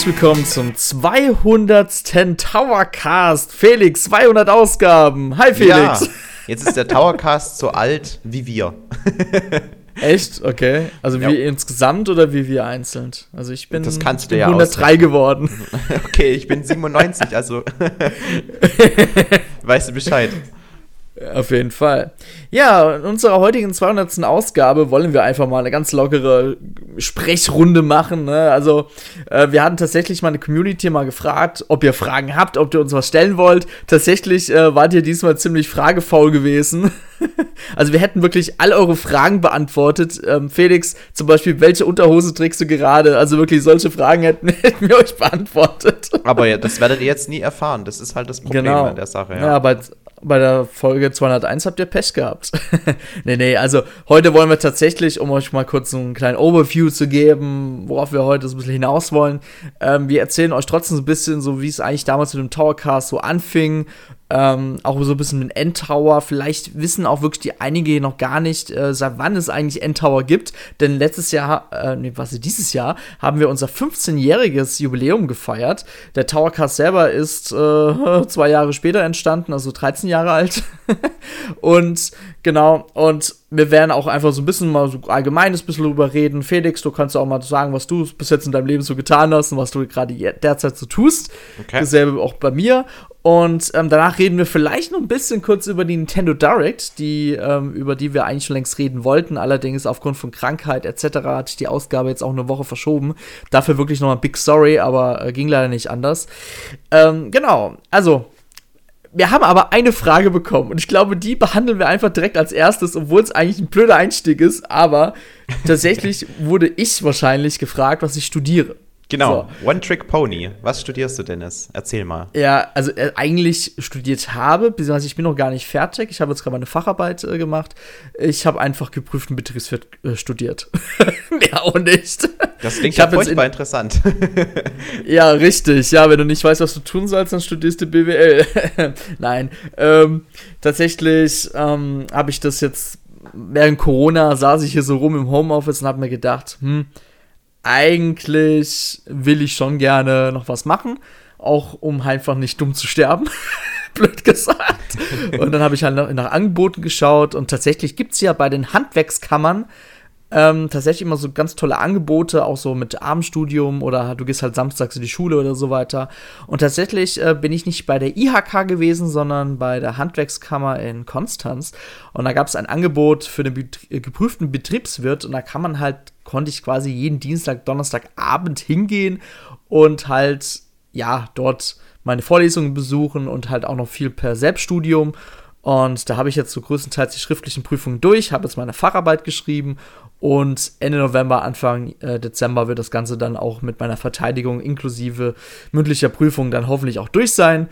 herzlich willkommen zum 200. Towercast. Felix, 200 Ausgaben. Hi Felix. Ja, jetzt ist der Towercast so alt wie wir. Echt? Okay. Also ja. wir insgesamt oder wie wir einzeln? Also ich bin, das kannst du ja 103 ausrechnen. geworden. Okay, ich bin 97, also weißt du Bescheid. Auf jeden Fall. Ja, in unserer heutigen 200. Ausgabe wollen wir einfach mal eine ganz lockere Sprechrunde machen. Ne? Also, äh, wir hatten tatsächlich mal eine Community mal gefragt, ob ihr Fragen habt, ob ihr uns was stellen wollt. Tatsächlich äh, wart ihr diesmal ziemlich fragefaul gewesen. also, wir hätten wirklich all eure Fragen beantwortet. Ähm, Felix, zum Beispiel, welche Unterhose trägst du gerade? Also, wirklich, solche Fragen hätten, hätten wir euch beantwortet. Aber ja, das werdet ihr jetzt nie erfahren. Das ist halt das Problem genau. an der Sache. Ja, ja aber bei der Folge 201 habt ihr Pech gehabt. nee, nee, also heute wollen wir tatsächlich, um euch mal kurz einen kleinen Overview zu geben, worauf wir heute so ein bisschen hinaus wollen. Ähm, wir erzählen euch trotzdem so ein bisschen, so wie es eigentlich damals mit dem Towercast so anfing, ähm, auch so ein bisschen mit Endtower. Vielleicht wissen auch wirklich die einige noch gar nicht, äh, seit wann es eigentlich Endtower gibt. Denn letztes Jahr, äh, nee, was dieses Jahr, haben wir unser 15-jähriges Jubiläum gefeiert. Der Towercast selber ist äh, zwei Jahre später entstanden, also 13 Jahre alt. und genau, und wir werden auch einfach so ein bisschen mal so allgemeines bisschen drüber reden. Felix, du kannst auch mal sagen, was du bis jetzt in deinem Leben so getan hast und was du gerade derzeit so tust. Okay. Dasselbe auch bei mir. Und ähm, danach reden wir vielleicht noch ein bisschen kurz über die Nintendo Direct, die, ähm, über die wir eigentlich schon längst reden wollten. Allerdings aufgrund von Krankheit etc. hat sich die Ausgabe jetzt auch eine Woche verschoben. Dafür wirklich nochmal Big Sorry, aber äh, ging leider nicht anders. Ähm, genau, also wir haben aber eine Frage bekommen und ich glaube, die behandeln wir einfach direkt als erstes, obwohl es eigentlich ein blöder Einstieg ist, aber tatsächlich wurde ich wahrscheinlich gefragt, was ich studiere. Genau, so. One Trick Pony. Was studierst du, Dennis? Erzähl mal. Ja, also äh, eigentlich studiert habe, beziehungsweise ich bin noch gar nicht fertig. Ich habe jetzt gerade meine Facharbeit äh, gemacht. Ich habe einfach geprüften Betriebswirt äh, studiert. Mehr auch nicht. Das klingt ja furchtbar in interessant. ja, richtig. Ja, wenn du nicht weißt, was du tun sollst, dann studierst du BWL. Nein. Ähm, tatsächlich ähm, habe ich das jetzt während Corona saß ich hier so rum im Homeoffice und habe mir gedacht, hm, eigentlich will ich schon gerne noch was machen, auch um einfach nicht dumm zu sterben. Blöd gesagt. Und dann habe ich halt nach, Angeboten geschaut und tatsächlich gibt es ja bei den Handwerkskammern ähm, tatsächlich immer so ganz tolle Angebote, auch so mit Abendstudium oder du gehst halt samstags in die Schule oder so weiter. Und tatsächlich äh, bin ich nicht bei der IHK gewesen, sondern bei der Handwerkskammer in Konstanz. Und da gab es ein Angebot für den bet geprüften Betriebswirt und da kann man halt konnte ich quasi jeden Dienstag, Donnerstagabend hingehen und halt, ja, dort meine Vorlesungen besuchen und halt auch noch viel per Selbststudium. Und da habe ich jetzt so größtenteils die schriftlichen Prüfungen durch, habe jetzt meine Facharbeit geschrieben und Ende November, Anfang äh, Dezember wird das Ganze dann auch mit meiner Verteidigung inklusive mündlicher Prüfung dann hoffentlich auch durch sein.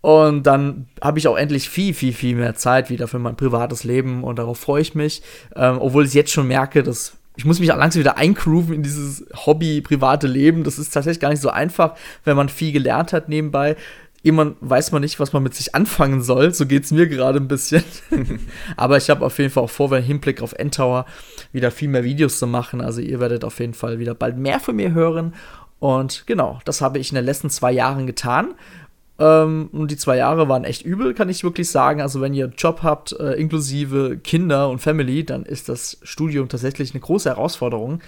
Und dann habe ich auch endlich viel, viel, viel mehr Zeit wieder für mein privates Leben und darauf freue ich mich. Ähm, obwohl ich jetzt schon merke, dass ich muss mich auch langsam wieder eingrooven in dieses Hobby, private Leben. Das ist tatsächlich gar nicht so einfach, wenn man viel gelernt hat nebenbei. Irgendwann weiß man nicht, was man mit sich anfangen soll. So geht es mir gerade ein bisschen. Aber ich habe auf jeden Fall auch vor, im Hinblick auf Endtower wieder viel mehr Videos zu machen. Also ihr werdet auf jeden Fall wieder bald mehr von mir hören. Und genau, das habe ich in den letzten zwei Jahren getan. Ähm, und die zwei Jahre waren echt übel, kann ich wirklich sagen. Also, wenn ihr einen Job habt, äh, inklusive Kinder und Family, dann ist das Studium tatsächlich eine große Herausforderung.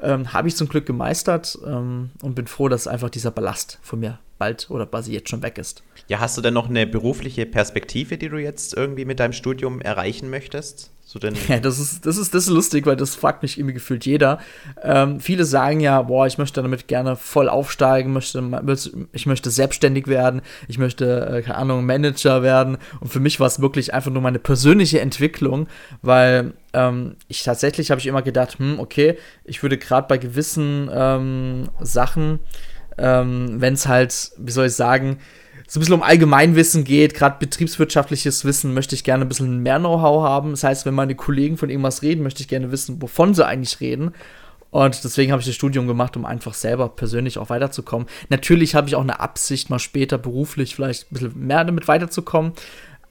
Ähm, Habe ich zum Glück gemeistert ähm, und bin froh, dass einfach dieser Ballast von mir bald oder quasi jetzt schon weg ist. Ja, hast du denn noch eine berufliche Perspektive, die du jetzt irgendwie mit deinem Studium erreichen möchtest? So denn ja, das ist, das, ist, das ist lustig, weil das fragt mich irgendwie gefühlt jeder. Ähm, viele sagen ja, boah, ich möchte damit gerne voll aufsteigen, möchte, ich möchte selbstständig werden, ich möchte, äh, keine Ahnung, Manager werden. Und für mich war es wirklich einfach nur meine persönliche Entwicklung, weil ähm, ich tatsächlich habe ich immer gedacht, hm, okay, ich würde gerade bei gewissen ähm, Sachen, ähm, wenn es halt, wie soll ich sagen, so ein bisschen um Allgemeinwissen geht, gerade betriebswirtschaftliches Wissen, möchte ich gerne ein bisschen mehr Know-how haben. Das heißt, wenn meine Kollegen von irgendwas reden, möchte ich gerne wissen, wovon sie eigentlich reden. Und deswegen habe ich das Studium gemacht, um einfach selber persönlich auch weiterzukommen. Natürlich habe ich auch eine Absicht, mal später beruflich vielleicht ein bisschen mehr damit weiterzukommen.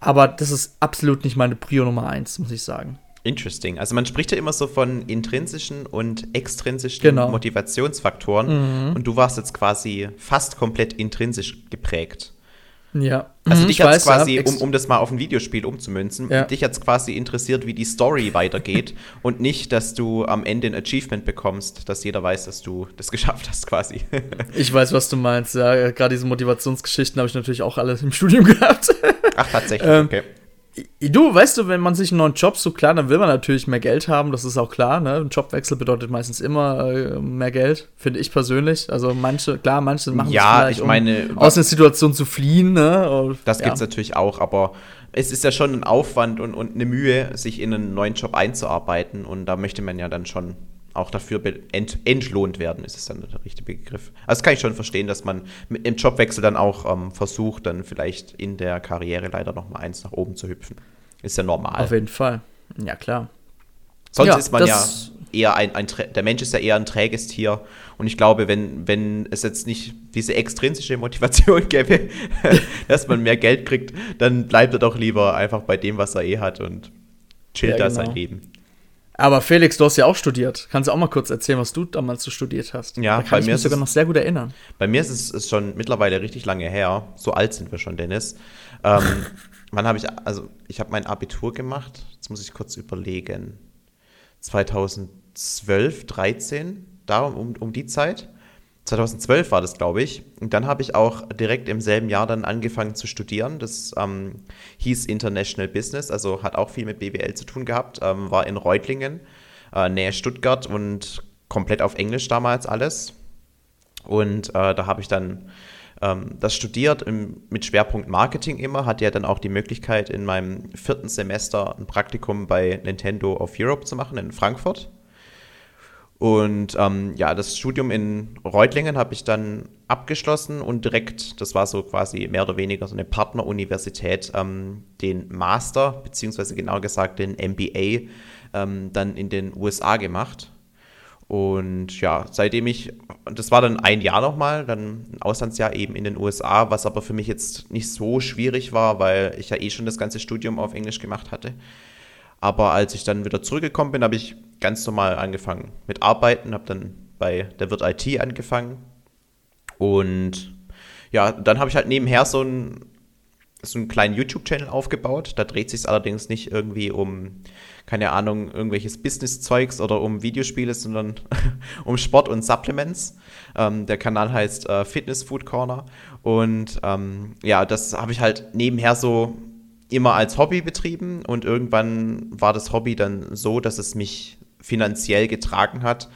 Aber das ist absolut nicht meine Prio Nummer eins, muss ich sagen. Interesting. Also man spricht ja immer so von intrinsischen und extrinsischen Genau. Motivationsfaktoren. Und du warst jetzt quasi fast komplett intrinsisch geprägt. Ja. Also Mhm, dich ich hat weiß, quasi, ja, um, um das mal auf ein Videospiel umzumünzen, Ja. dich hat es quasi interessiert, wie die Story weitergeht und nicht, dass du am Ende ein Achievement bekommst, dass jeder weiß, dass du das geschafft hast quasi. Ich weiß, was du meinst. Ja, gerade diese Motivationsgeschichten habe ich natürlich auch alle im Studium gehabt. Ach, tatsächlich, Ähm, okay. Du, weißt du, wenn man sich einen neuen Job so klar, dann will man natürlich mehr Geld haben, das ist auch klar, ne? Ein Jobwechsel bedeutet meistens immer äh, mehr Geld, finde ich persönlich. Also manche, klar, manche machen Ja, ich meine, um aus einer Situation zu fliehen, ne? Und, Das ja. gibt es natürlich auch, aber es ist ja schon ein Aufwand und, und eine Mühe, sich in einen neuen Job einzuarbeiten und da möchte man ja dann schon auch dafür ent, entlohnt werden, ist es dann der richtige Begriff. Also das kann ich schon verstehen, dass man mit im Jobwechsel dann auch ähm, versucht, dann vielleicht in der Karriere leider noch mal eins nach oben zu hüpfen. Ist ja normal. Auf jeden Fall. Ja, klar. Sonst Ja, ist man ja eher ein, ein, der Mensch ist ja eher ein träges Tier und ich glaube, wenn, wenn es jetzt nicht diese extrinsische Motivation gäbe, dass man mehr Geld kriegt, dann bleibt er doch lieber einfach bei dem, was er eh hat und chillt Ja, da sein genau. Leben. Aber Felix, du hast ja auch studiert. Kannst du auch mal kurz erzählen, was du damals so studiert hast? Ja, da bei kann ich mir mich sogar es- noch sehr gut erinnern. Bei mir ist es ist schon mittlerweile richtig lange her. So alt sind wir schon, Dennis. Ähm, wann habe ich, also ich habe mein Abitur gemacht. Jetzt muss ich kurz überlegen. 2012, 13, da um, um die Zeit. 2012 war das, glaube ich. Und dann habe ich auch direkt im selben Jahr dann angefangen zu studieren. Das ähm, hieß International Business, also hat auch viel mit BWL zu tun gehabt. Ähm, war in Reutlingen, äh, Nähe Stuttgart und komplett auf Englisch damals alles. Und äh, da habe ich dann ähm, das studiert im, mit Schwerpunkt Marketing immer, hatte ja dann auch die Möglichkeit, in meinem vierten Semester ein Praktikum bei Nintendo of Europe zu machen in Frankfurt. Und ähm, ja, das Studium in Reutlingen habe ich dann abgeschlossen und direkt, das war so quasi mehr oder weniger so eine Partneruniversität, ähm, den Master, beziehungsweise genau gesagt den MBA, ähm, dann in den USA gemacht. Und ja, seitdem ich, das war dann ein Jahr nochmal, dann ein Auslandsjahr eben in den USA, was aber für mich jetzt nicht so schwierig war, weil ich ja eh schon das ganze Studium auf Englisch gemacht hatte. Aber als ich dann wieder zurückgekommen bin, habe ich ganz normal angefangen mit Arbeiten, habe dann bei der Wirt IT angefangen. Und ja, dann habe ich halt nebenher so einen, so einen kleinen YouTube-Channel aufgebaut. Da dreht sich allerdings nicht irgendwie um, keine Ahnung, irgendwelches Business-Zeugs oder um Videospiele, sondern um Sport und Supplements. Ähm, der Kanal heißt äh, Fitness Food Corner. Und ähm, ja, das habe ich halt nebenher so immer als Hobby betrieben und irgendwann war das Hobby dann so, dass es mich finanziell getragen hat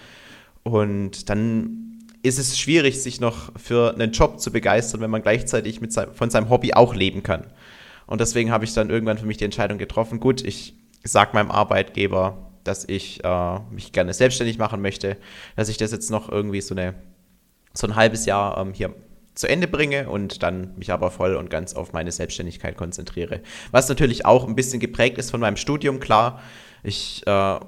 und dann ist es schwierig, sich noch für einen Job zu begeistern, wenn man gleichzeitig mit sein, von seinem Hobby auch leben kann. Und deswegen habe ich dann irgendwann für mich die Entscheidung getroffen, gut, ich sage meinem Arbeitgeber, dass ich äh, mich gerne selbstständig machen möchte, dass ich das jetzt noch irgendwie so, eine, so ein halbes Jahr ähm, hier zu Ende bringe und dann mich aber voll und ganz auf meine Selbstständigkeit konzentriere. Was natürlich auch ein bisschen geprägt ist von meinem Studium, klar. Ich äh,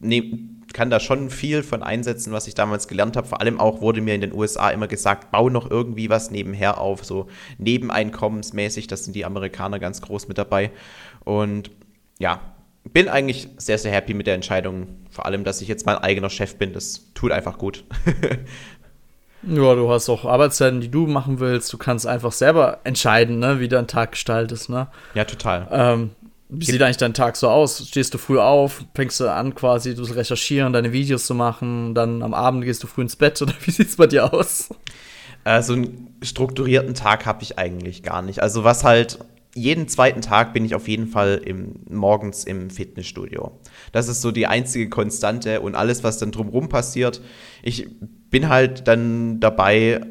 nehm, kann da schon viel von einsetzen, was ich damals gelernt habe. Vor allem auch wurde mir in den USA immer gesagt, bau noch irgendwie was nebenher auf, so nebeneinkommensmäßig. Das sind die Amerikaner ganz groß mit dabei. Und ja, bin eigentlich sehr, sehr happy mit der Entscheidung. Vor allem, dass ich jetzt mein eigener Chef bin. Das tut einfach gut. Ja, du hast auch Arbeitszeiten, die du machen willst. Du kannst einfach selber entscheiden, ne, wie dein Tag gestaltet ist, ne? ja, total. Ähm, wie sieht eigentlich dein Tag so aus? Stehst du früh auf, fängst du an, quasi zu recherchieren, deine Videos zu machen, dann am Abend gehst du früh ins Bett oder wie sieht's bei dir aus? Äh, so einen strukturierten Tag habe ich eigentlich gar nicht. Also was halt, jeden zweiten Tag bin ich auf jeden Fall im, morgens im Fitnessstudio. Das ist so die einzige Konstante und alles, was dann drumherum passiert. Ich bin halt dann dabei,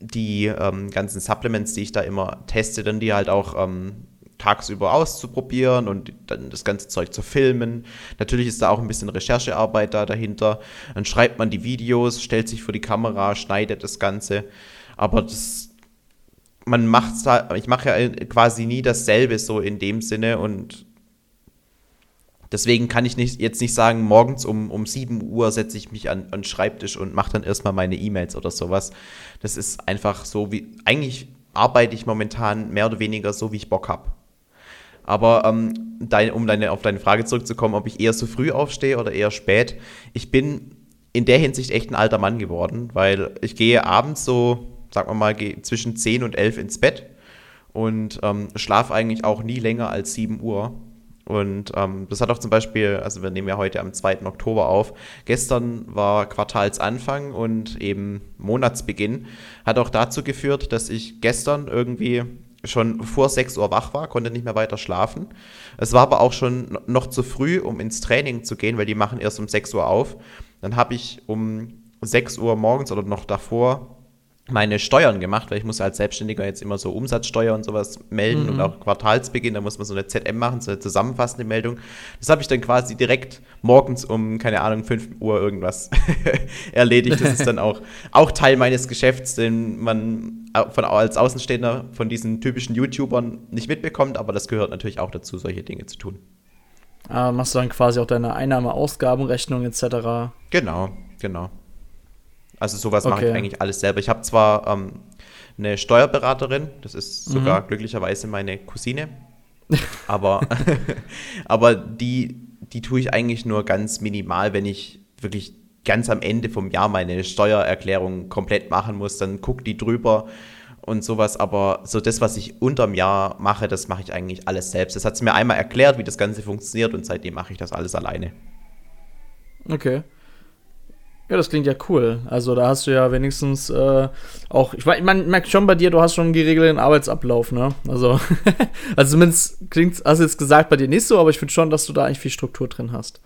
die ähm, ganzen Supplements, die ich da immer teste, dann die halt auch ähm, tagsüber auszuprobieren und dann das ganze Zeug zu filmen. Natürlich ist da auch ein bisschen Recherchearbeit da dahinter. Dann schreibt man die Videos, stellt sich vor die Kamera, schneidet das Ganze. Aber das, man macht ich mache ja quasi nie dasselbe so in dem Sinne und deswegen kann ich nicht, jetzt nicht sagen, morgens um, um 7 Uhr setze ich mich an, an den Schreibtisch und mache dann erstmal meine E-Mails oder sowas. Das ist einfach so wie, eigentlich arbeite ich momentan mehr oder weniger so, wie ich Bock habe. Aber ähm, dein, um deine, auf deine Frage zurückzukommen, ob ich eher so früh aufstehe oder eher spät, ich bin in der Hinsicht echt ein alter Mann geworden, weil ich gehe abends so, sagen wir mal, zwischen 10 und 11 ins Bett und ähm, schlafe eigentlich auch nie länger als 7 Uhr. Und ähm, das hat auch zum Beispiel, also wir nehmen ja heute am 2. Oktober auf, gestern war Quartalsanfang und eben Monatsbeginn, hat auch dazu geführt, dass ich gestern irgendwie schon vor 6 Uhr wach war, konnte nicht mehr weiter schlafen. Es war aber auch schon noch zu früh, um ins Training zu gehen, weil die machen erst um 6 Uhr auf. Dann habe ich um 6 Uhr morgens oder noch davor meine Steuern gemacht, weil ich muss als Selbstständiger jetzt immer so Umsatzsteuer und sowas melden mhm. und auch Quartalsbeginn, da muss man so eine ZM machen, so eine zusammenfassende Meldung. Das habe ich dann quasi direkt morgens um, keine Ahnung, 5 Uhr irgendwas erledigt. Das ist dann auch, auch Teil meines Geschäfts, den man von, als Außenstehender von diesen typischen YouTubern nicht mitbekommt, aber das gehört natürlich auch dazu, solche Dinge zu tun. Ah, machst du dann quasi auch deine Einnahme-Ausgabenrechnung etc. Genau, genau. Also sowas okay. mache ich eigentlich alles selber. Ich habe zwar ähm, eine Steuerberaterin, das ist sogar mhm. glücklicherweise meine Cousine, aber, aber die, die tue ich eigentlich nur ganz minimal, wenn ich wirklich ganz am Ende vom Jahr meine Steuererklärung komplett machen muss, dann guckt die drüber und sowas, aber so das, was ich unterm Jahr mache, das mache ich eigentlich alles selbst. Das hat sie mir einmal erklärt, wie das Ganze funktioniert und seitdem mache ich das alles alleine. Okay. Ja, das klingt ja cool. Also da hast du ja wenigstens äh, auch, ich meine, man merkt schon bei dir, du hast schon einen geregelten Arbeitsablauf, ne? Also, also zumindest klingt, hast du jetzt gesagt, bei dir nicht so, aber ich finde schon, dass du da eigentlich viel Struktur drin hast.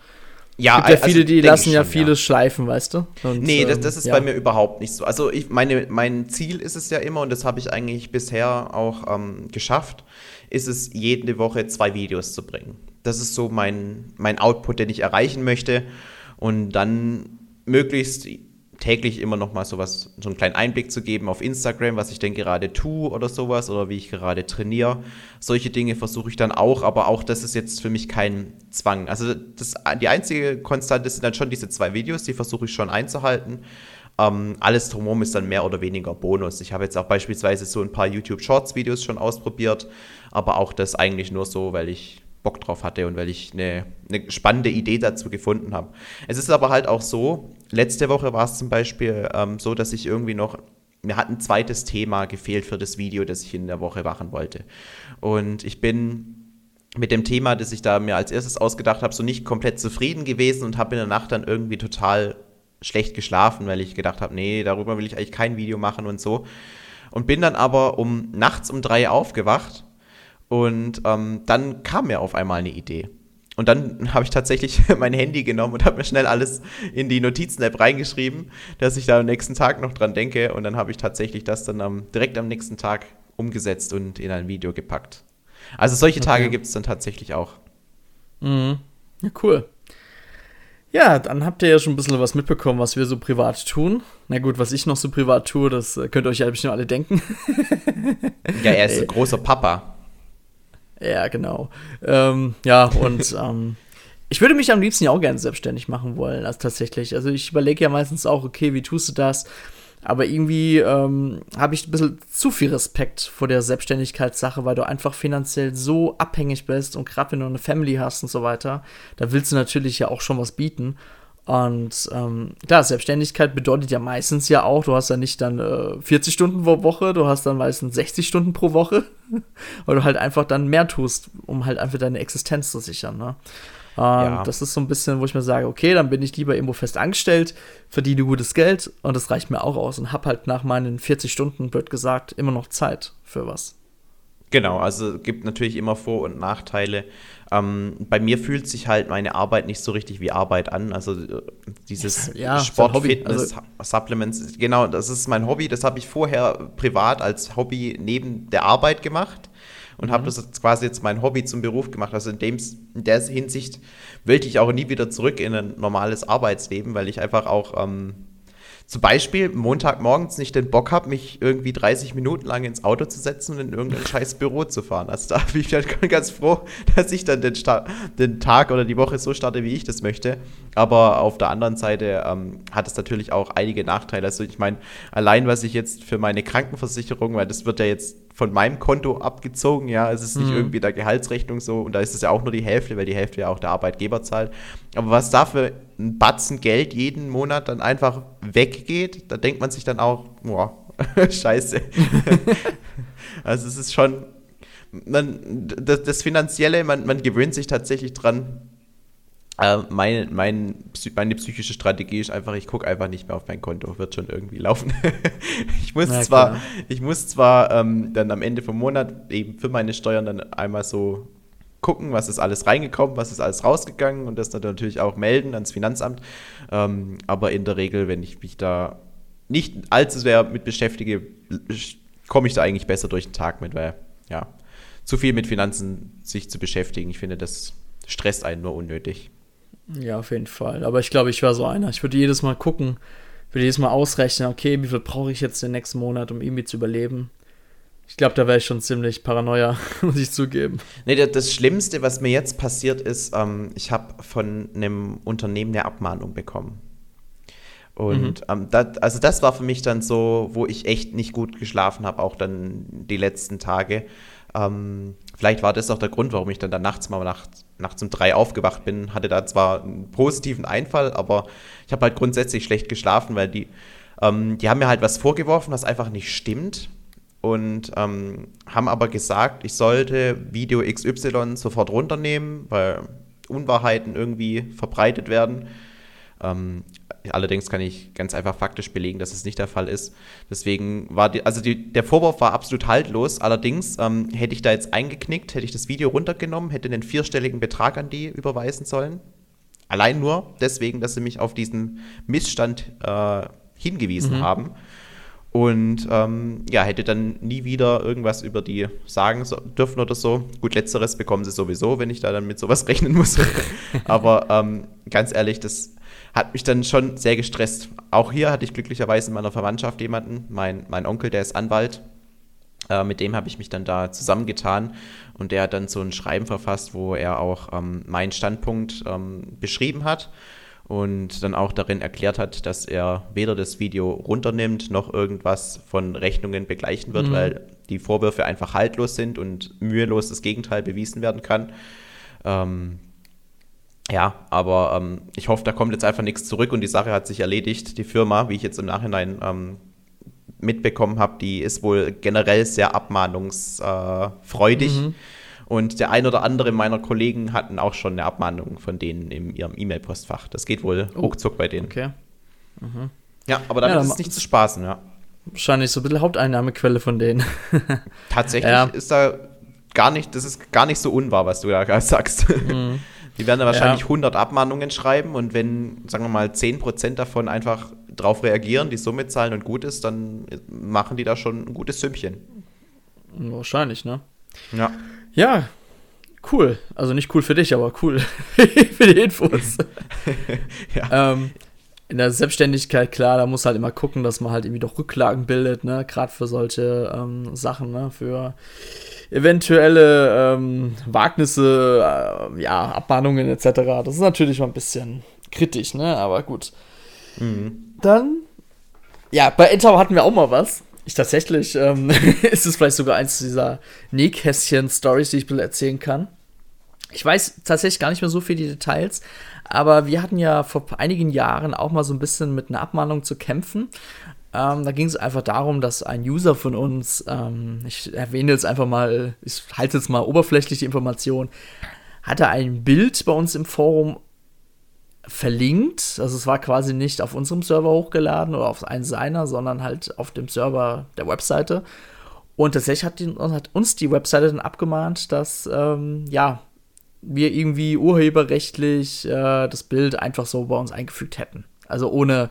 Ja, es gibt ja viele, also, die lassen schon, ja vieles ja. schleifen, weißt du? Und, nee, das, das ist ja. bei mir überhaupt nicht so. Also ich meine, mein Ziel ist es ja immer, und das habe ich eigentlich bisher auch ähm, geschafft, ist es, jede Woche zwei Videos zu bringen. Das ist so mein, mein Output, den ich erreichen möchte. Und dann möglichst täglich immer noch mal sowas, so einen kleinen Einblick zu geben auf Instagram, was ich denn gerade tue oder sowas oder wie ich gerade trainiere. Solche Dinge versuche ich dann auch, aber auch das ist jetzt für mich kein Zwang. Also das, die einzige Konstante sind dann schon diese zwei Videos, die versuche ich schon einzuhalten. Ähm, alles drumherum ist dann mehr oder weniger Bonus. Ich habe jetzt auch beispielsweise so ein paar YouTube Shorts Videos schon ausprobiert, aber auch das eigentlich nur so, weil ich Bock drauf hatte und weil ich eine, eine spannende Idee dazu gefunden habe. Es ist aber halt auch so, letzte Woche war es zum Beispiel ähm, so, dass ich irgendwie noch, mir hat ein zweites Thema gefehlt für das Video, das ich in der Woche machen wollte. Und ich bin mit dem Thema, das ich da mir als erstes ausgedacht habe, so nicht komplett zufrieden gewesen und habe in der Nacht dann irgendwie total schlecht geschlafen, weil ich gedacht habe, nee, darüber will ich eigentlich kein Video machen und so. Und bin dann aber um nachts um drei aufgewacht und ähm, dann kam mir auf einmal eine Idee. Und dann habe ich tatsächlich mein Handy genommen und habe mir schnell alles in die Notizen-App reingeschrieben, dass ich da am nächsten Tag noch dran denke. Und dann habe ich tatsächlich das dann am, direkt am nächsten Tag umgesetzt und in ein Video gepackt. Also solche okay. Tage gibt es dann tatsächlich auch. Mhm. Ja, cool. Ja, dann habt ihr ja schon ein bisschen was mitbekommen, was wir so privat tun. Na gut, was ich noch so privat tue, das könnt ihr euch ja bestimmt alle denken. ja, er ist ein großer Papa. Ja, genau. Ähm, ja, und ähm, ich würde mich am liebsten ja auch gerne selbstständig machen wollen, also tatsächlich. Also ich überlege ja meistens auch, okay, wie tust du das? Aber irgendwie ähm, habe ich ein bisschen zu viel Respekt vor der Selbstständigkeitssache, weil du einfach finanziell so abhängig bist und gerade wenn du eine Family hast und so weiter, da willst du natürlich ja auch schon was bieten. Und ähm, klar, Selbstständigkeit bedeutet ja meistens ja auch, du hast ja nicht dann äh, 40 Stunden pro Woche, du hast dann meistens 60 Stunden pro Woche, weil du halt einfach dann mehr tust, um halt einfach deine Existenz zu sichern. Ne? Und ja. das ist so ein bisschen, wo ich mir sage, okay, dann bin ich lieber irgendwo fest angestellt, verdiene gutes Geld und das reicht mir auch aus und hab halt nach meinen 40 Stunden, blöd gesagt, immer noch Zeit für was. Genau, also gibt natürlich immer Vor- und Nachteile. Ähm, bei mir fühlt sich halt meine Arbeit nicht so richtig wie Arbeit an. Also äh, dieses ja, Sport, Fitness, also, Supplements, genau, das ist mein Hobby. Das habe ich vorher privat als Hobby neben der Arbeit gemacht und mhm. habe das jetzt quasi jetzt mein Hobby zum Beruf gemacht. Also in, dem, in der Hinsicht wollte ich auch nie wieder zurück in ein normales Arbeitsleben, weil ich einfach auch ähm, zum Beispiel Montagmorgens nicht den Bock habe, mich irgendwie 30 Minuten lang ins Auto zu setzen und in irgendein scheiß Büro zu fahren. Also da bin ich halt ganz froh, dass ich dann den, den, Tag oder die Woche so starte, wie ich das möchte. Aber auf der anderen Seite ähm, hat es natürlich auch einige Nachteile. Also ich meine, allein was ich jetzt für meine Krankenversicherung, weil das wird ja jetzt von meinem Konto abgezogen, ja. Es ist nicht Mhm. irgendwie der Gehaltsrechnung so und da ist es ja auch nur die Hälfte, weil die Hälfte ja auch der Arbeitgeber zahlt. Aber was da für ein Batzen Geld jeden Monat dann einfach weggeht, da denkt man sich dann auch, boah, scheiße. also es ist schon, man, das, das Finanzielle, man, man gewöhnt sich tatsächlich dran. Äh, mein, mein, meine psychische Strategie ist einfach, ich gucke einfach nicht mehr auf mein Konto, wird schon irgendwie laufen. ich muss Na zwar, klar. ich muss zwar ähm, dann am Ende vom Monat eben für meine Steuern dann einmal so gucken, was ist alles reingekommen, was ist alles rausgegangen und das dann natürlich auch melden ans Finanzamt. Ähm, aber in der Regel, wenn ich mich da nicht allzu sehr mit beschäftige, komme ich da eigentlich besser durch den Tag mit, weil ja, zu viel mit Finanzen sich zu beschäftigen, ich finde, das stresst einen nur unnötig. Ja, auf jeden Fall. Aber ich glaube, ich war so einer. Ich würde jedes Mal gucken, würde jedes Mal ausrechnen, okay, wie viel brauche ich jetzt den nächsten Monat, um irgendwie zu überleben. Ich glaube, da wäre ich schon ziemlich paranoia, muss ich zugeben. Nee, das, Schlimmste, was mir jetzt passiert ist, ähm, ich habe von einem Unternehmen eine Abmahnung bekommen. Und ähm, dat, also das war für mich dann so, wo ich echt nicht gut geschlafen habe, auch dann die letzten Tage. Ähm, vielleicht war das auch der Grund, warum ich dann, dann nachts mal nachts, nachts um drei aufgewacht bin. Hatte da zwar einen positiven Einfall, aber ich habe halt grundsätzlich schlecht geschlafen, weil die, ähm, die haben mir halt was vorgeworfen, was einfach nicht stimmt. Und ähm, haben aber gesagt, ich sollte Video XY sofort runternehmen, weil Unwahrheiten irgendwie verbreitet werden. Ähm, allerdings kann ich ganz einfach faktisch belegen, dass es nicht der Fall ist. Deswegen war die, also die, der Vorwurf war absolut haltlos. Allerdings ähm, hätte ich da jetzt eingeknickt, hätte ich das Video runtergenommen, hätte einen vierstelligen Betrag an die überweisen sollen. Allein nur deswegen, dass sie mich auf diesen Missstand äh, hingewiesen haben. Und ähm, ja, hätte dann nie wieder irgendwas über die sagen so, dürfen oder so. Gut, letzteres bekommen sie sowieso, wenn ich da dann mit sowas rechnen muss. Aber ähm, ganz ehrlich, das hat mich dann schon sehr gestresst. Auch hier hatte ich glücklicherweise in meiner Verwandtschaft jemanden, mein, mein Onkel, der ist Anwalt. Äh, mit dem habe ich mich dann da zusammengetan und der hat dann so ein Schreiben verfasst, wo er auch ähm, meinen Standpunkt ähm, beschrieben hat und dann auch darin erklärt hat, dass er weder das Video runternimmt noch irgendwas von Rechnungen begleichen wird, Mhm. weil die Vorwürfe einfach haltlos sind und mühelos das Gegenteil bewiesen werden kann. Ähm, ja, aber ähm, ich hoffe, da kommt jetzt einfach nichts zurück und die Sache hat sich erledigt. Die Firma, wie ich jetzt im Nachhinein ähm, mitbekommen habe, die ist wohl generell sehr abmahnungsfreudig. Mhm. Und der ein oder andere meiner Kollegen hatten auch schon eine Abmahnung von denen in ihrem E-Mail-Postfach. Das geht wohl Oh, ruckzuck bei denen. Okay. Ja, aber damit Ja, dann ist es nicht zu spaßen, ja. Wahrscheinlich so ein bisschen Haupteinnahmequelle von denen. Tatsächlich Ja. ist da gar nicht, das ist gar nicht so unwahr, was du da sagst. Die werden da wahrscheinlich Ja. 100 Abmahnungen schreiben und wenn, sagen wir mal, 10% davon einfach drauf reagieren, die Summe zahlen und gut ist, dann machen die da schon ein gutes Sümmchen. Wahrscheinlich, ne? Ja. Ja, cool. Also nicht cool für dich, aber cool für die Infos. ja. ähm, in der Selbstständigkeit, klar, da muss halt immer gucken, dass man halt irgendwie doch Rücklagen bildet, ne? Gerade für solche ähm, Sachen, ne? Für eventuelle ähm, Wagnisse, äh, ja, Abmahnungen etc. Das ist natürlich mal ein bisschen kritisch, ne? Aber gut. Mhm. Dann, ja, bei Entau hatten wir auch mal was. Ich tatsächlich, ähm, ist es vielleicht sogar eins dieser Nähkästchen-Stories, die ich erzählen kann. Ich weiß tatsächlich gar nicht mehr so viele Details, aber wir hatten ja vor einigen Jahren auch mal so ein bisschen mit einer Abmahnung zu kämpfen. Ähm, da ging es einfach darum, dass ein User von uns, ähm, ich erwähne jetzt einfach mal, ich halte jetzt mal oberflächlich die Information, hatte ein Bild bei uns im Forum verlinkt. Also es war quasi nicht auf unserem Server hochgeladen oder auf einen seiner, sondern halt auf dem Server der Webseite. Und tatsächlich hat, die, hat uns die Webseite dann abgemahnt, dass ähm, ja, wir irgendwie urheberrechtlich äh, das Bild einfach so bei uns eingefügt hätten. Also ohne,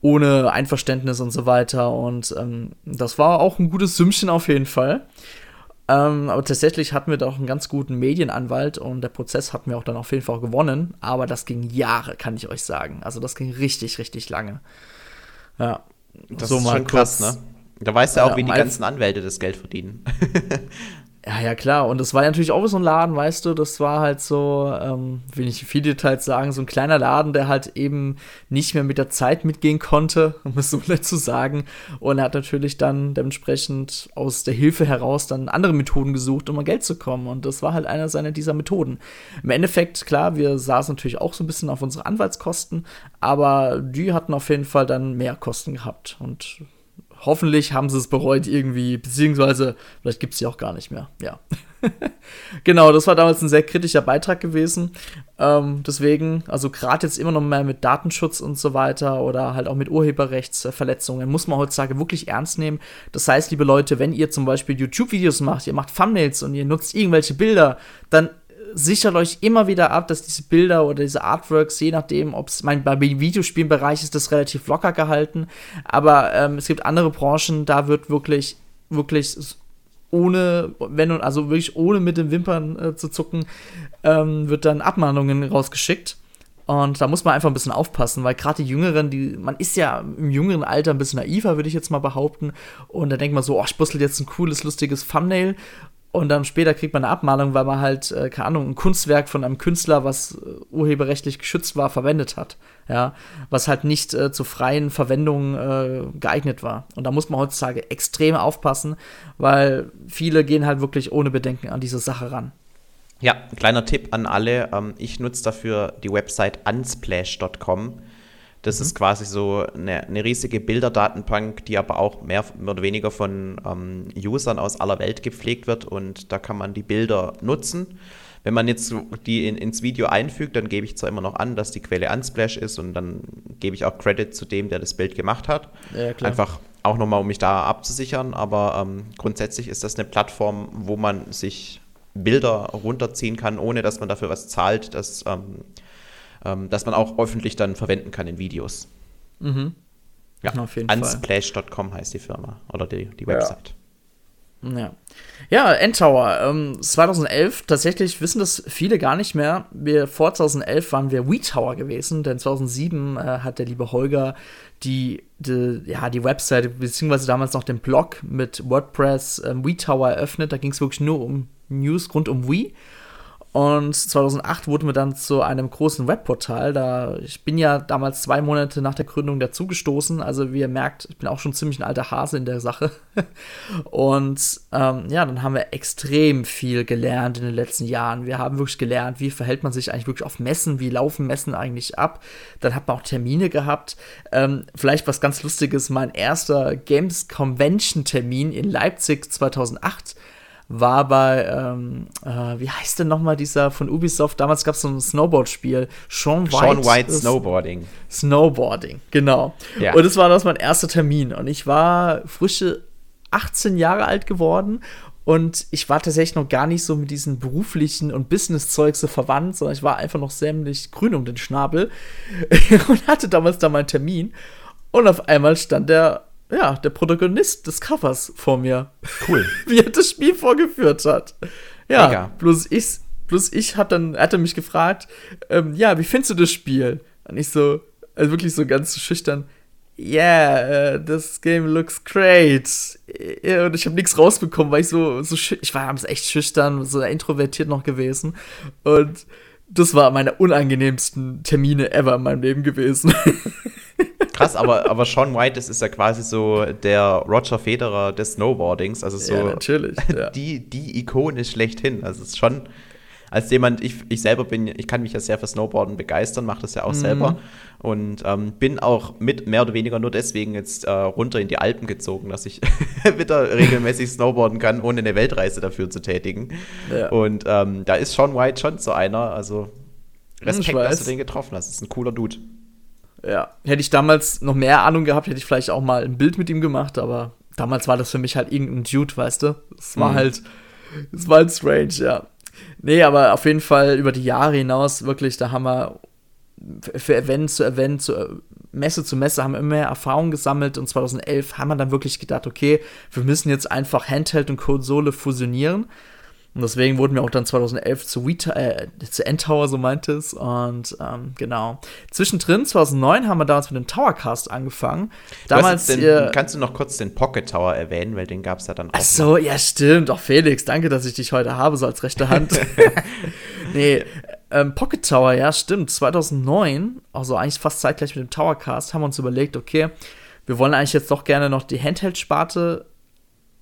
ohne Einverständnis und so weiter. Und ähm, das war auch ein gutes Sümmchen auf jeden Fall. Ähm, aber tatsächlich hatten wir da auch einen ganz guten Medienanwalt und der Prozess hatten wir auch dann auf jeden Fall gewonnen. Aber das ging Jahre, kann ich euch sagen. Also das ging richtig, richtig lange. Ja. Das so ist mal schon krass, ne? Da weißt du auch, Ja, wie die ganzen Anwälte das Geld verdienen. Ja, ja, klar. Und das war natürlich auch so ein Laden, weißt du, das war halt so, ähm, will ich viele Details sagen, so ein kleiner Laden, der halt eben nicht mehr mit der Zeit mitgehen konnte, um es so nett zu sagen. Und er hat natürlich dann dementsprechend aus der Hilfe heraus dann andere Methoden gesucht, um an Geld zu kommen. Und das war halt einer seiner dieser Methoden. Im Endeffekt, klar, wir saßen natürlich auch so ein bisschen auf unsere Anwaltskosten, aber die hatten auf jeden Fall dann mehr Kosten gehabt. Und hoffentlich haben sie es bereut irgendwie, beziehungsweise vielleicht gibt es sie auch gar nicht mehr. Ja. genau, das war damals ein sehr kritischer Beitrag gewesen. Ähm, deswegen, also gerade jetzt immer noch mehr mit Datenschutz und so weiter oder halt auch mit Urheberrechtsverletzungen, muss man heutzutage wirklich ernst nehmen. Das heißt, liebe Leute, wenn ihr zum Beispiel YouTube-Videos macht, ihr macht Thumbnails und ihr nutzt irgendwelche Bilder, dann sichert euch immer wieder ab, dass diese Bilder oder diese Artworks, je nachdem, ob es, mein, bei Videospielbereich ist das relativ locker gehalten, aber ähm, es gibt andere Branchen, da wird wirklich, wirklich ohne, wenn und also wirklich ohne mit den Wimpern äh, zu zucken, ähm, wird dann Abmahnungen rausgeschickt. Und da muss man einfach ein bisschen aufpassen, weil gerade die Jüngeren, die, man ist ja im jüngeren Alter ein bisschen naiver, würde ich jetzt mal behaupten. Und da denkt man so, oh, ich bustel jetzt ein cooles, lustiges Thumbnail und dann später kriegt man eine Abmahnung, weil man halt, äh, keine Ahnung, ein Kunstwerk von einem Künstler, was äh, urheberrechtlich geschützt war, verwendet hat. Ja, was halt nicht äh, zur freien Verwendung äh, geeignet war. Und da muss man heutzutage extrem aufpassen, weil viele gehen halt wirklich ohne Bedenken an diese Sache ran. Ja, kleiner Tipp an alle. Ähm, ich nutze dafür die Website unsplash.com. Das mhm. ist quasi so eine, eine, riesige Bilderdatenbank, die aber auch mehr oder weniger von ähm, Usern aus aller Welt gepflegt wird und da kann man die Bilder nutzen. Wenn man jetzt die in, ins Video einfügt, dann gebe ich zwar immer noch an, dass die Quelle Unsplash ist und dann gebe ich auch Credit zu dem, der das Bild gemacht hat. Ja, Einfach auch nochmal, um mich da abzusichern, aber ähm, grundsätzlich ist das eine Plattform, wo man sich Bilder runterziehen kann, ohne dass man dafür was zahlt. Das ähm, ähm, dass man auch öffentlich dann verwenden kann in Videos. Mhm. Ja, auf jeden Unsplash.com heißt die Firma oder die, die Website. Ja. Ja, ja Endtower. Ähm, 2011, tatsächlich wissen das viele gar nicht mehr. Wir, vor 2011 waren wir WeTower gewesen, denn 2007 äh, hat der liebe Holger die, die, ja, die Webseite, beziehungsweise damals noch den Blog mit WordPress ähm, WeTower eröffnet. Da ging es wirklich nur um News rund um Wii. Und 2008 wurden wir dann zu einem großen Webportal. Da ich bin ja damals zwei Monate nach der Gründung dazugestoßen. Also wie ihr merkt, ich bin auch schon ziemlich ein alter Hase in der Sache. Und ähm, ja, dann haben wir extrem viel gelernt in den letzten Jahren. Wir haben wirklich gelernt, wie verhält man sich eigentlich wirklich auf Messen, wie laufen Messen eigentlich ab. Dann hat man auch Termine gehabt. Ähm, vielleicht was ganz Lustiges: Mein erster Games Convention Termin in Leipzig 2008 war bei, ähm, äh, wie heißt denn nochmal dieser von Ubisoft? Damals gab es so ein Snowboard-Spiel. Sean White. Sean White Snowboarding. Snowboarding, genau. Ja. Und das war das mein erster Termin. Und ich war frische 18 Jahre alt geworden und ich war tatsächlich noch gar nicht so mit diesen beruflichen und Business-Zeug so verwandt, sondern ich war einfach noch sämtlich grün um den Schnabel und hatte damals da meinen Termin. Und auf einmal stand der ja, der Protagonist des Covers vor mir. Cool. Wie er das Spiel vorgeführt hat. Ja, Mega. bloß ich, bloß ich hat dann, er hatte mich gefragt, ähm, ja, wie findest du das Spiel? Und ich so, also wirklich so ganz schüchtern, yeah, uh, this game looks great. Und ich habe nichts rausbekommen, weil ich so, so ich war abends echt schüchtern, so introvertiert noch gewesen. Und das war meine unangenehmsten Termine ever in meinem Leben gewesen. Krass, aber, aber Sean White, das ist ja quasi so der Roger Federer des Snowboardings. Also so ja, natürlich, ja. die, die Ikone schlechthin. Also es ist schon, als jemand, ich, ich selber bin, ich kann mich ja sehr für Snowboarden begeistern, mache das ja auch mhm. selber. Und ähm, bin auch mit mehr oder weniger nur deswegen jetzt äh, runter in die Alpen gezogen, dass ich wieder regelmäßig snowboarden kann, ohne eine Weltreise dafür zu tätigen. Ja. Und ähm, da ist Sean White schon so einer. Also Respekt, dass du den getroffen hast. Das ist ein cooler Dude. Ja, hätte ich damals noch mehr Ahnung gehabt, hätte ich vielleicht auch mal ein Bild mit ihm gemacht, aber damals war das für mich halt irgendein Dude, weißt du? Es war mhm. halt, es war halt strange, ja. Nee, aber auf jeden Fall über die Jahre hinaus wirklich, da haben wir für Event zu Event, zu Messe zu Messe haben wir immer mehr Erfahrung gesammelt und 2011 haben wir dann wirklich gedacht, okay, wir müssen jetzt einfach Handheld und Konsole fusionieren. Und deswegen wurden wir auch dann 2011 zu, Wii, äh, zu N-Tower, so meinte es. Und ähm, genau. Zwischendrin, 2009, haben wir damals mit dem Towercast angefangen. Damals. Den, äh, kannst du noch kurz den Pocket Tower erwähnen, weil den gab es ja dann auch. Ach so, noch. ja, stimmt. Auch Felix, danke, dass ich dich heute habe, so als rechte Hand. nee, ähm, Pocket Tower, ja, stimmt. 2009, also eigentlich fast zeitgleich mit dem Towercast, haben wir uns überlegt, okay, wir wollen eigentlich jetzt doch gerne noch die Handheld-Sparte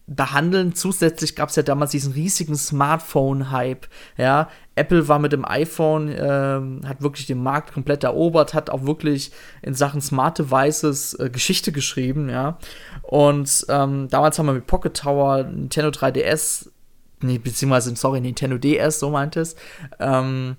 behandeln. Zusätzlich gab es ja damals diesen riesigen Smartphone-Hype. Ja, Apple war mit dem iPhone, äh, hat wirklich den Markt komplett erobert, hat auch wirklich in Sachen Smart Devices äh, Geschichte geschrieben. Ja, und ähm, damals haben wir mit Pocket Tower, Nintendo 3DS nee, beziehungsweise, sorry, Nintendo DS, so meint es, ähm,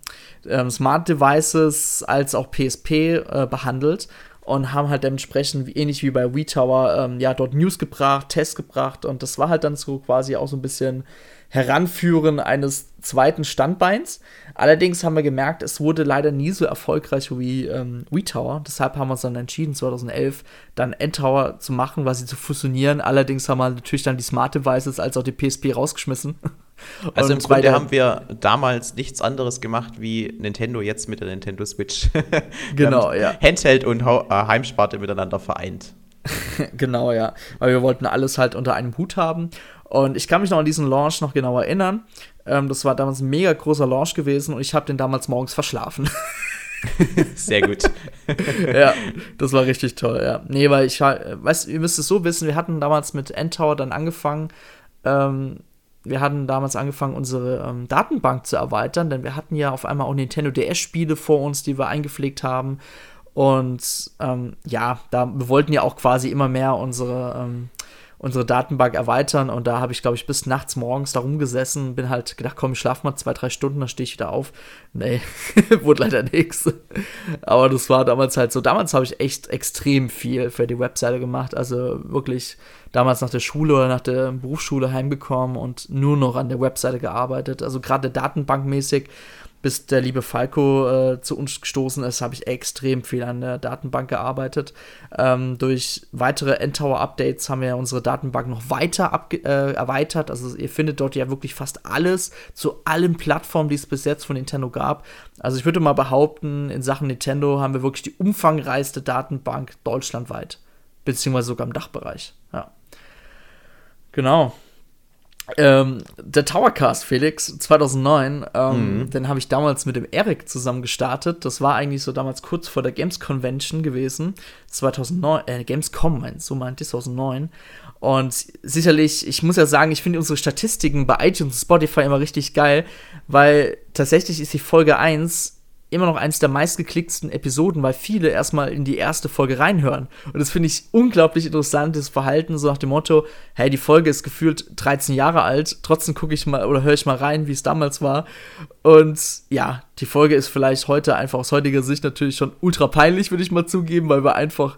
ähm, Smart Devices als auch PSP äh, behandelt und haben halt dementsprechend, ähnlich wie bei WeTower, ähm, ja, dort News gebracht, Tests gebracht und das war halt dann so quasi auch so ein bisschen Heranführen eines zweiten Standbeins. Allerdings haben wir gemerkt, es wurde leider nie so erfolgreich wie ähm, WeTower. Deshalb haben wir uns dann entschieden, 2011 dann N-Tower zu machen, quasi zu fusionieren. Allerdings haben wir natürlich dann die Smart Devices als auch die PSP rausgeschmissen. Also im Grunde haben wir damals nichts anderes gemacht wie Nintendo jetzt mit der Nintendo Switch. genau, ja. Handheld und äh, Heimsparte miteinander vereint. genau, ja. Weil wir wollten alles halt unter einem Hut haben. Und ich kann mich noch an diesen Launch noch genau erinnern. Ähm, das war damals ein mega großer Launch gewesen und ich habe den damals morgens verschlafen. Sehr gut. ja, das war richtig toll, ja. Nee, weil ich, weißt ihr müsst es so wissen, wir hatten damals mit N-Tower dann angefangen, ähm, wir hatten damals angefangen, unsere ähm, Datenbank zu erweitern, denn wir hatten ja auf einmal auch Nintendo DS-Spiele vor uns, die wir eingepflegt haben. Und ähm, ja, da wir wollten ja auch quasi immer mehr unsere ähm, unsere Datenbank erweitern und da habe ich, glaube ich, bis nachts morgens da rumgesessen, bin halt gedacht, komm, ich schlaf mal zwei, drei Stunden, dann stehe ich wieder auf. Nee, wurde leider nichts. Aber das war damals halt so. Damals habe ich echt extrem viel für die Webseite gemacht. Also wirklich damals nach der Schule oder nach der Berufsschule heimgekommen und nur noch an der Webseite gearbeitet. Also gerade datenbankmäßig bis der liebe Falco äh, zu uns gestoßen ist, habe ich extrem viel an der Datenbank gearbeitet. Ähm, durch weitere Endtower-Updates haben wir unsere Datenbank noch weiter äh, erweitert. Also ihr findet dort ja wirklich fast alles zu allen Plattformen, die es bis jetzt von Nintendo gab. Also ich würde mal behaupten, in Sachen Nintendo haben wir wirklich die umfangreichste Datenbank deutschlandweit, beziehungsweise sogar im Dachbereich. Ja. Genau. Ähm, der Towercast, Felix, 2009, ähm, mhm. den habe ich damals mit dem Eric zusammen gestartet. Das war eigentlich so damals kurz vor der Games Convention gewesen. 2009, äh, Gamescom, mein, so meinte ich, 2009. Und sicherlich, ich muss ja sagen, ich finde unsere Statistiken bei iTunes und Spotify immer richtig geil, weil tatsächlich ist die Folge 1 immer noch eins der meistgeklicktsten Episoden, weil viele erstmal in die erste Folge reinhören. Und das finde ich unglaublich interessantes Verhalten, so nach dem Motto, hey, die Folge ist gefühlt 13 Jahre alt, trotzdem gucke ich mal oder höre ich mal rein, wie es damals war. Und ja, die Folge ist vielleicht heute einfach aus heutiger Sicht natürlich schon ultra peinlich, würde ich mal zugeben, weil wir einfach,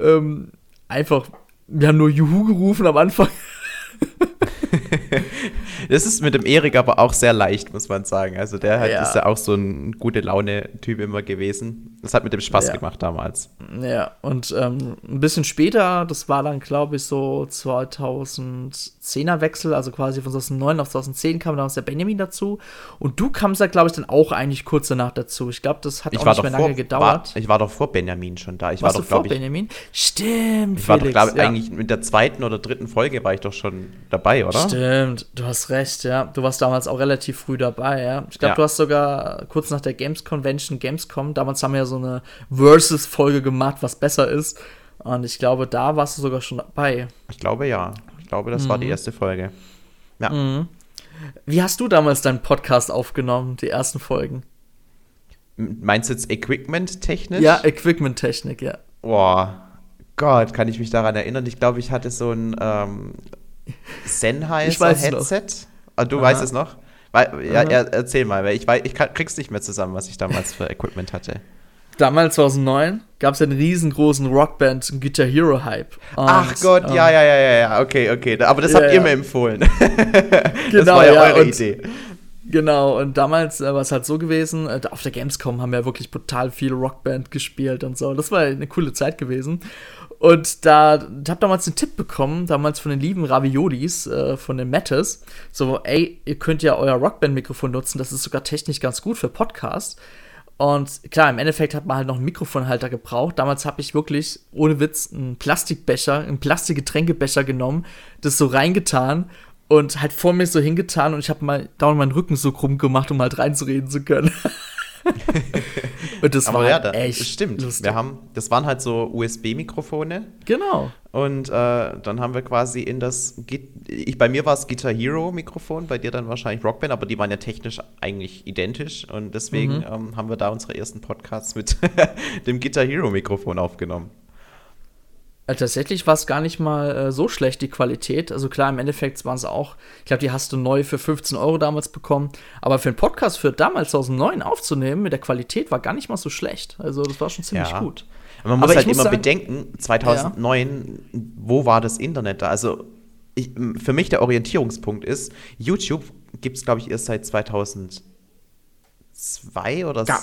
ähm, einfach, wir haben nur Juhu gerufen am Anfang. das ist mit dem Erik aber auch sehr leicht, muss man sagen. Also der hat, ja. ist ja auch so ein gute Laune-Typ immer gewesen. Das hat mit dem Spaß ja. gemacht damals. Ja, und ähm, ein bisschen später, das war dann, glaube ich, so 2010er Wechsel, also quasi von 2009 auf 2010 kam damals der Benjamin dazu. Und du kamst da, glaube ich, dann auch eigentlich kurz danach dazu. Ich glaube, das hat ich auch nicht mehr vor, lange gedauert. War, ich war doch vor Benjamin schon da. Ich Warst war doch, glaube ich. Benjamin? Stimmt, Ich Felix, war doch, glaube ich, ja. eigentlich mit der zweiten oder dritten Folge war ich doch schon dabei, oder? Stimmt, du hast recht, ja. Du warst damals auch relativ früh dabei, ja. Ich glaube, ja. du hast sogar kurz nach der Games Convention, Gamescom, damals haben wir ja so eine Versus-Folge gemacht, was besser ist. Und ich glaube, da warst du sogar schon dabei. Ich glaube ja. Ich glaube, das mhm. war die mhm. erste Folge. Ja. Mhm. Wie hast du damals deinen Podcast aufgenommen, die ersten Folgen? Meinst du jetzt Equipment-technisch? Ja, Equipment-Technik, ja. Boah, Gott, kann ich mich daran erinnern? Ich glaube, ich hatte so ein ähm, Sennheiser-Headset. Ah, du Aha. weißt es noch? Weil, ja, erzähl mal, weil ich, weil ich krieg's nicht mehr zusammen, was ich damals für Equipment hatte. Damals 2009 gab es einen riesengroßen Rockband Guitar Hero Hype. Und, Ach Gott, ähm, ja, ja, ja, ja, okay, okay. Aber das habt ja, ihr mir empfohlen. genau, das war ja, ja eure Idee. Genau, und damals äh, war es halt so gewesen, äh, auf der Gamescom haben wir wirklich brutal viel Rockband gespielt und so. Das war eine coole Zeit gewesen. Und da, ich habe damals einen Tipp bekommen, damals von den lieben Raviolis, äh, von den Mattes, so, ey, ihr könnt ja euer Rockband-Mikrofon nutzen, das ist sogar technisch ganz gut für Podcasts. Und klar, im Endeffekt hat man halt noch einen Mikrofonhalter gebraucht. Damals habe ich wirklich, ohne Witz, einen Plastikbecher, einen Plastikgetränkebecher genommen, das so reingetan und halt vor mir so hingetan und ich habe mal dauernd meinen Rücken so krumm gemacht, um halt reinzureden zu können. und das Aber war ja, halt echt stimmt. Lustig. Wir haben, das waren halt so USB-Mikrofone. Genau. Und äh, dann haben wir quasi in das, ich, bei mir war es Guitar Hero Mikrofon, bei dir dann wahrscheinlich Rockband, aber die waren ja technisch eigentlich identisch und deswegen mhm. ähm, haben wir da unsere ersten Podcasts mit dem Guitar Hero Mikrofon aufgenommen. Äh, tatsächlich war es gar nicht mal äh, so schlecht, die Qualität. Also klar, im Endeffekt waren es auch, ich glaube, die hast du neu für 15 Euro damals bekommen. Aber für einen Podcast für damals 2009 aufzunehmen mit der Qualität war gar nicht mal so schlecht. Also das war schon ziemlich ja. gut. man muss Aber halt muss immer sagen, bedenken, 2009, ja. wo war das Internet da? Also ich, für mich der Orientierungspunkt ist, YouTube gibt es, glaube ich, erst seit 2002 oder ja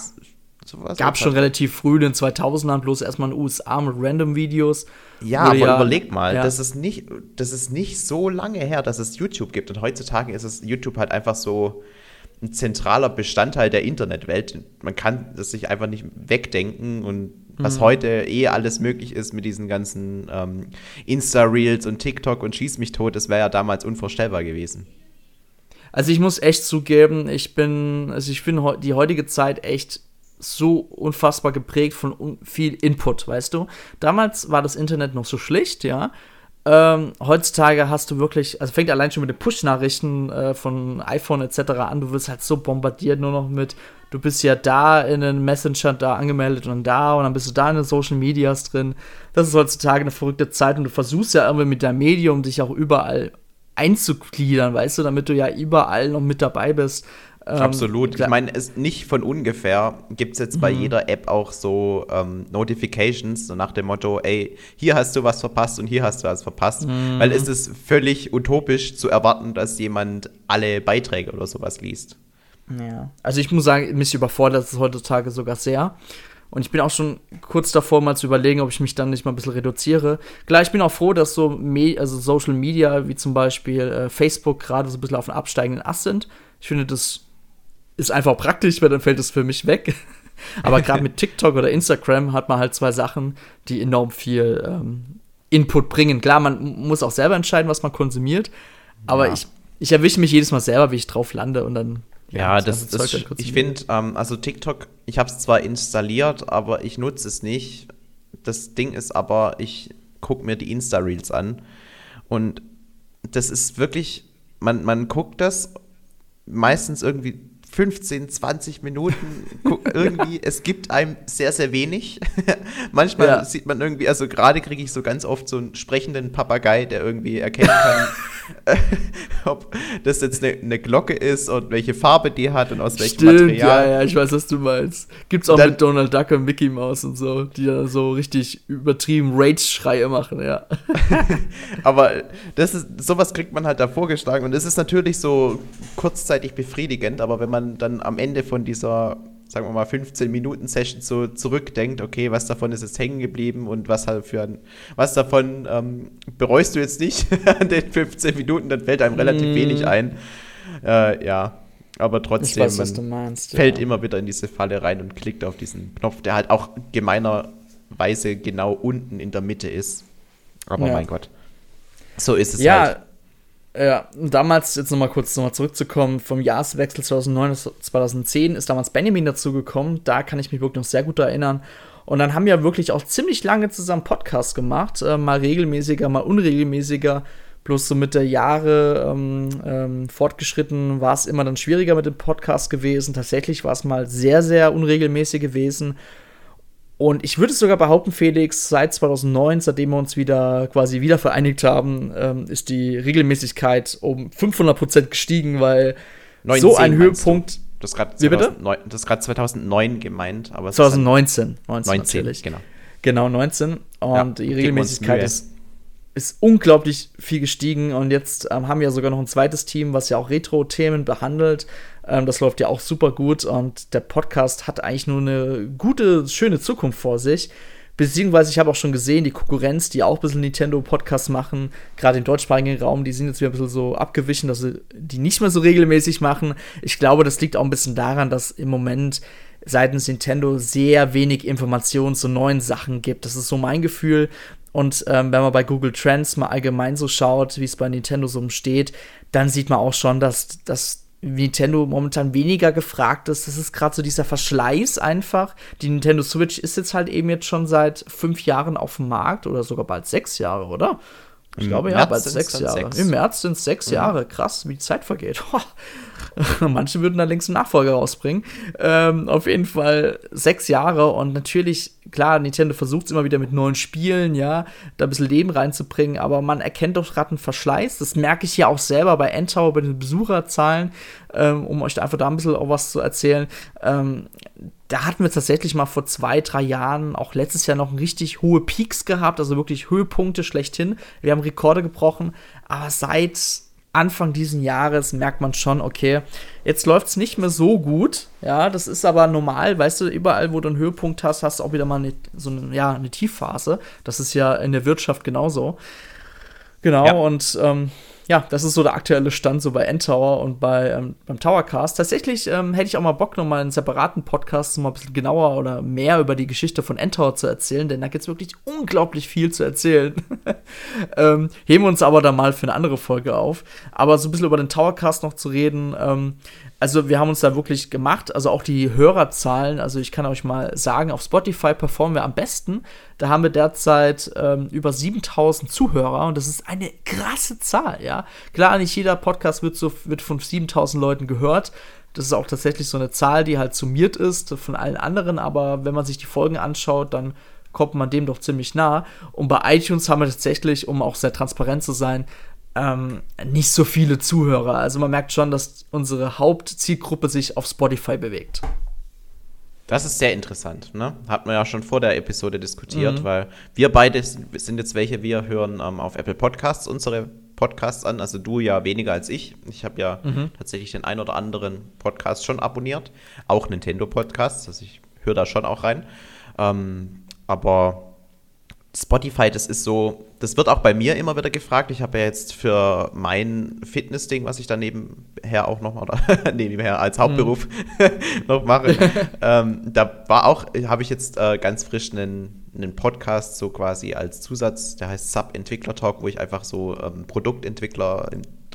sowas. Gab schon relativ früh in den 2000ern, bloß erstmal in den USA mit Random-Videos. Ja, aber ja, überleg mal, ja. das, ist nicht, das ist nicht so lange her, dass es YouTube gibt. Und heutzutage ist es YouTube halt einfach so ein zentraler Bestandteil der Internetwelt. Man kann das sich einfach nicht wegdenken und was mhm. heute eh alles möglich ist mit diesen ganzen ähm, Insta-Reels und TikTok und Schieß mich tot, das wäre ja damals unvorstellbar gewesen. Also ich muss echt zugeben, ich bin, also ich finde die heutige Zeit echt so unfassbar geprägt von viel Input, weißt du? Damals war das Internet noch so schlicht, ja. Ähm, heutzutage hast du wirklich, also fängt allein schon mit den Push-Nachrichten äh, von iPhone etc. an, du wirst halt so bombardiert nur noch mit, du bist ja da in den Messenger da angemeldet und da und dann bist du da in den Social Medias drin. Das ist heutzutage eine verrückte Zeit und du versuchst ja irgendwie mit deinem Medium dich auch überall einzugliedern, weißt du, damit du ja überall noch mit dabei bist. Ähm, Absolut. Ich meine, es nicht von ungefähr gibt es jetzt bei mhm. jeder App auch so ähm, Notifications, so nach dem Motto, ey, hier hast du was verpasst und hier hast du was verpasst. Mhm. Weil es ist völlig utopisch zu erwarten, dass jemand alle Beiträge oder sowas liest. Ja. Also ich muss sagen, mich überfordert es heutzutage sogar sehr. Und ich bin auch schon kurz davor, mal zu überlegen, ob ich mich dann nicht mal ein bisschen reduziere. Klar, ich bin auch froh, dass so Me also Social Media wie zum Beispiel äh, Facebook gerade so ein bisschen auf dem absteigenden Ast sind. Ich finde, das ist einfach praktisch, weil dann fällt es für mich weg. Aber gerade mit TikTok oder Instagram hat man halt zwei Sachen, die enorm viel ähm, Input bringen. Klar, man muss auch selber entscheiden, was man konsumiert. Aber ja. ich, ich erwische mich jedes Mal selber, wie ich drauf lande und dann. Ja, ja das, das, das ich finde, ähm, also TikTok, ich habe es zwar installiert, aber ich nutze es nicht. Das Ding ist aber, ich gucke mir die Insta-Reels an und das ist wirklich, man, man guckt das meistens irgendwie 15, 20 Minuten irgendwie, es gibt einem sehr, sehr wenig. Manchmal ja. sieht man irgendwie, also gerade kriege ich so ganz oft so einen sprechenden Papagei, der irgendwie erkennen kann, ob das jetzt eine, eine, Glocke ist und welche Farbe die hat und aus welchem Stimmt, Material. Ja, ja, ich weiß, was du meinst. Gibt's auch dann, mit Donald Duck und Mickey Mouse und so, die da so richtig übertrieben Rage-Schreie machen, ja. Aber das ist, sowas kriegt man halt da vorgeschlagen und es ist natürlich so kurzzeitig befriedigend, aber wenn man dann am Ende von dieser sagen wir mal, 15 Minuten Session so zurückdenkt, okay, was davon ist jetzt hängen geblieben und was halt für ein, was davon ähm, bereust du jetzt nicht an den 15 Minuten, dann fällt einem relativ mm. wenig ein. Äh, ja, aber trotzdem, weiß, meinst, fällt ja. immer wieder in diese Falle rein und klickt auf diesen Knopf, der halt auch gemeinerweise genau unten in der Mitte ist. Aber ja. mein Gott. So ist es ja, halt. Ja, damals, jetzt nochmal kurz nochmal zurückzukommen, vom Jahreswechsel 2009 bis 2010 ist damals Benjamin dazugekommen. Da kann ich mich wirklich noch sehr gut erinnern. Und dann haben wir wirklich auch ziemlich lange zusammen Podcasts gemacht. Äh, mal regelmäßiger, mal unregelmäßiger. Bloß so mit der Jahre ähm, ähm, fortgeschritten war es immer dann schwieriger mit dem Podcast gewesen. Tatsächlich war es mal sehr, sehr unregelmäßig gewesen. Und ich würde sogar behaupten, Felix, seit 2009, seitdem wir uns wieder quasi wieder vereinigt haben, ähm, ist die Regelmäßigkeit um 500% gestiegen, weil 19, so ein Höhepunkt. Das ist gerade 2009, 2009 gemeint, aber 2019, 19, 19 natürlich. genau. Genau 19 und ja, die Regelmäßigkeit ist ist unglaublich viel gestiegen und jetzt ähm, haben wir sogar noch ein zweites Team, was ja auch Retro-Themen behandelt. Ähm, das läuft ja auch super gut und der Podcast hat eigentlich nur eine gute, schöne Zukunft vor sich. Beziehungsweise ich habe auch schon gesehen, die Konkurrenz, die auch ein bisschen Nintendo-Podcasts machen, gerade im deutschsprachigen Raum, die sind jetzt wieder ein bisschen so abgewichen, dass sie die nicht mehr so regelmäßig machen. Ich glaube, das liegt auch ein bisschen daran, dass im Moment seitens Nintendo sehr wenig Informationen zu neuen Sachen gibt. Das ist so mein Gefühl. Und ähm, wenn man bei Google Trends mal allgemein so schaut, wie es bei Nintendo so steht, dann sieht man auch schon, dass, dass Nintendo momentan weniger gefragt ist. Das ist gerade so dieser Verschleiß einfach. Die Nintendo Switch ist jetzt halt eben jetzt schon seit fünf Jahren auf dem Markt oder sogar bald sechs Jahre, oder? Ich Im glaube März ja, bald sechs Jahre. Sechs. Im März sind es sechs mhm. Jahre. Krass, wie die Zeit vergeht. Manche würden da längst einen Nachfolger rausbringen. Ähm, auf jeden Fall sechs Jahre und natürlich, klar, Nintendo versucht es immer wieder mit neuen Spielen, ja, da ein bisschen Leben reinzubringen, aber man erkennt doch gerade einen Verschleiß. Das merke ich ja auch selber bei Endtower, bei den Besucherzahlen, ähm, um euch einfach da ein bisschen auch was zu erzählen. Ähm, da hatten wir tatsächlich mal vor zwei, drei Jahren, auch letztes Jahr noch richtig hohe Peaks gehabt, also wirklich Höhepunkte schlechthin. Wir haben Rekorde gebrochen, aber seit Anfang diesen Jahres merkt man schon, okay, jetzt läuft es nicht mehr so gut. Ja, das ist aber normal, weißt du, überall, wo du einen Höhepunkt hast, hast du auch wieder mal eine, so eine, ja, eine Tiefphase. Das ist ja in der Wirtschaft genauso. Genau, ja. und ähm, ja, das ist so der aktuelle Stand so bei Endtower und bei, ähm, beim Towercast. Tatsächlich ähm, hätte ich auch mal Bock, noch mal einen separaten Podcast mal ein bisschen genauer oder mehr über die Geschichte von Endtower zu erzählen, denn da gibt es wirklich unglaublich viel zu erzählen. ähm, heben wir uns aber dann mal für eine andere Folge auf. Aber so ein bisschen über den Towercast noch zu reden, ähm, also wir haben uns da wirklich gemacht, also auch die Hörerzahlen, also ich kann euch mal sagen, auf Spotify performen wir am besten. Da haben wir derzeit ähm, über 7000 Zuhörer und das ist eine krasse Zahl, ja. Klar, nicht jeder Podcast wird, so, wird von 7000 Leuten gehört. Das ist auch tatsächlich so eine Zahl, die halt summiert ist von allen anderen, aber wenn man sich die Folgen anschaut, dann kommt man dem doch ziemlich nah. Und bei iTunes haben wir tatsächlich, um auch sehr transparent zu sein, ähm, nicht so viele Zuhörer. Also man merkt schon, dass unsere Hauptzielgruppe sich auf Spotify bewegt. Das ist sehr interessant, ne? Hat man ja schon vor der Episode diskutiert, mhm. weil wir beide sind jetzt welche, wir hören ähm, auf Apple Podcasts unsere Podcasts an. Also du ja weniger als ich. Ich habe ja mhm. tatsächlich den ein oder anderen Podcast schon abonniert. Auch Nintendo Podcasts. Also ich höre da schon auch rein. Ähm, aber Spotify, das ist so, das wird auch bei mir immer wieder gefragt. Ich habe ja jetzt für mein Fitness-Ding, was ich dann nebenher auch noch, oder nebenher als Hauptberuf mhm. noch mache, ähm, da war auch, habe ich jetzt äh, ganz frisch einen, einen Podcast so quasi als Zusatz, der heißt Sub-Entwickler-Talk, wo ich einfach so ähm, Produktentwickler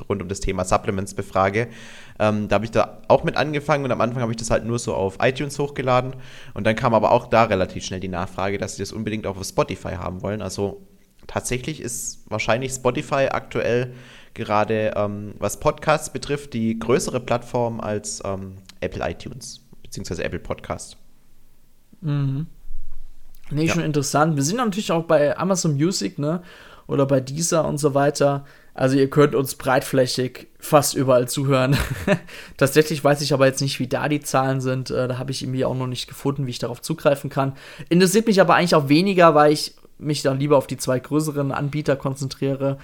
rund um das Thema Supplements befrage. Ähm, da habe ich da auch mit angefangen und am Anfang habe ich das halt nur so auf iTunes hochgeladen. Und dann kam aber auch da relativ schnell die Nachfrage, dass sie das unbedingt auch auf Spotify haben wollen. Also tatsächlich ist wahrscheinlich Spotify aktuell gerade, ähm, was Podcasts betrifft, die größere Plattform als ähm, Apple iTunes, beziehungsweise Apple Podcast. Mhm. Nee, ja. schon interessant. Wir sind natürlich auch bei Amazon Music, ne? Oder bei Deezer und so weiter. Also ihr könnt uns breitflächig fast überall zuhören. Tatsächlich weiß ich aber jetzt nicht, wie da die Zahlen sind. Äh, da habe ich irgendwie auch noch nicht gefunden, wie ich darauf zugreifen kann. Interessiert mich aber eigentlich auch weniger, weil ich mich dann lieber auf die zwei größeren Anbieter konzentriere.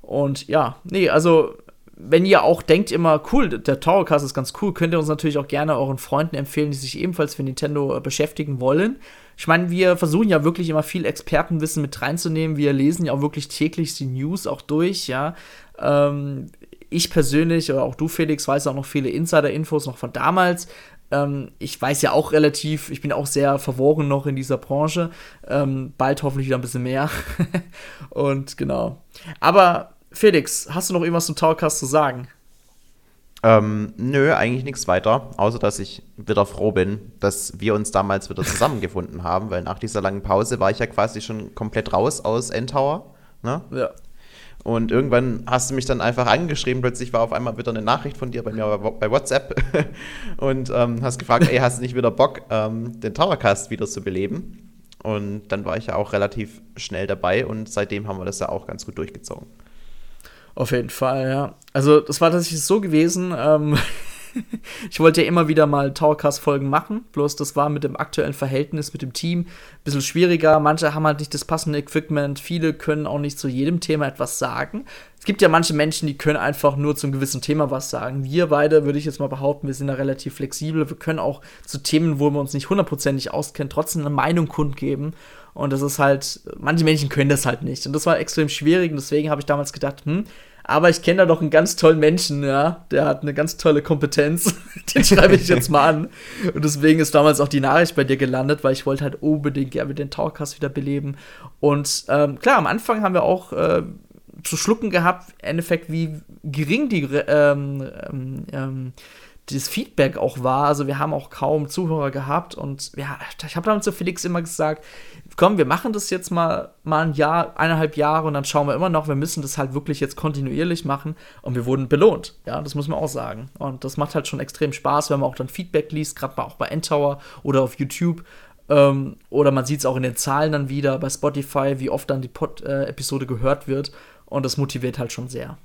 Und ja, nee, also wenn ihr auch denkt immer, cool, der Towercast ist ganz cool, könnt ihr uns natürlich auch gerne euren Freunden empfehlen, die sich ebenfalls für Nintendo äh, beschäftigen wollen. Ich meine, wir versuchen ja wirklich immer viel Expertenwissen mit reinzunehmen. Wir lesen ja auch wirklich täglich die News auch durch, ja. Ähm, ich persönlich oder auch du, Felix, weiß auch noch viele Insider-Infos noch von damals. Ähm, ich weiß ja auch relativ, ich bin auch sehr verworren noch in dieser Branche. Ähm, bald hoffentlich wieder ein bisschen mehr. Und genau. Aber Felix, hast du noch irgendwas zum Towercast zu sagen? Ähm, nö, eigentlich nichts weiter, außer dass ich wieder froh bin, dass wir uns damals wieder zusammengefunden haben, weil nach dieser langen Pause war ich ja quasi schon komplett raus aus Endtower. Ne? Ja. Und irgendwann hast du mich dann einfach angeschrieben, plötzlich war auf einmal wieder eine Nachricht von dir bei mir bei WhatsApp und ähm, hast gefragt, ey, hast du nicht wieder Bock, ähm, den Towercast wieder zu beleben? Und dann war ich ja auch relativ schnell dabei und seitdem haben wir das ja auch ganz gut durchgezogen. Auf jeden Fall, ja. Also, das war tatsächlich so gewesen. Ähm, ich wollte ja immer wieder mal Towercast-Folgen machen, bloß das war mit dem aktuellen Verhältnis mit dem Team ein bisschen schwieriger. Manche haben halt nicht das passende Equipment, viele können auch nicht zu jedem Thema etwas sagen. Es gibt ja manche Menschen, die können einfach nur zu einem gewissen Thema was sagen. Wir beide, würde ich jetzt mal behaupten, wir sind da relativ flexibel. Wir können auch zu Themen, wo wir uns nicht hundertprozentig auskennen, trotzdem eine Meinung kundgeben. Und das ist halt, manche Menschen können das halt nicht. Und das war extrem schwierig. Und deswegen habe ich damals gedacht, hm, aber ich kenne da doch einen ganz tollen Menschen, ja. Der hat eine ganz tolle Kompetenz. Den schreibe ich jetzt mal an. Und deswegen ist damals auch die Nachricht bei dir gelandet, weil ich wollte halt unbedingt gerne den Talkcast wieder beleben. Und ähm, klar, am Anfang haben wir auch äh, zu schlucken gehabt, im Endeffekt, wie gering die ähm, ähm, ähm das Feedback auch war. Also wir haben auch kaum Zuhörer gehabt und ja, ich habe damals zu Felix immer gesagt, komm, wir machen das jetzt mal, mal ein Jahr, eineinhalb Jahre und dann schauen wir immer noch, wir müssen das halt wirklich jetzt kontinuierlich machen und wir wurden belohnt. Ja, das muss man auch sagen. Und das macht halt schon extrem Spaß, wenn man auch dann Feedback liest, gerade auch bei Endtower oder auf YouTube. Ähm, oder man sieht es auch in den Zahlen dann wieder bei Spotify, wie oft dann die Pod äh, Episode gehört wird. Und das motiviert halt schon sehr.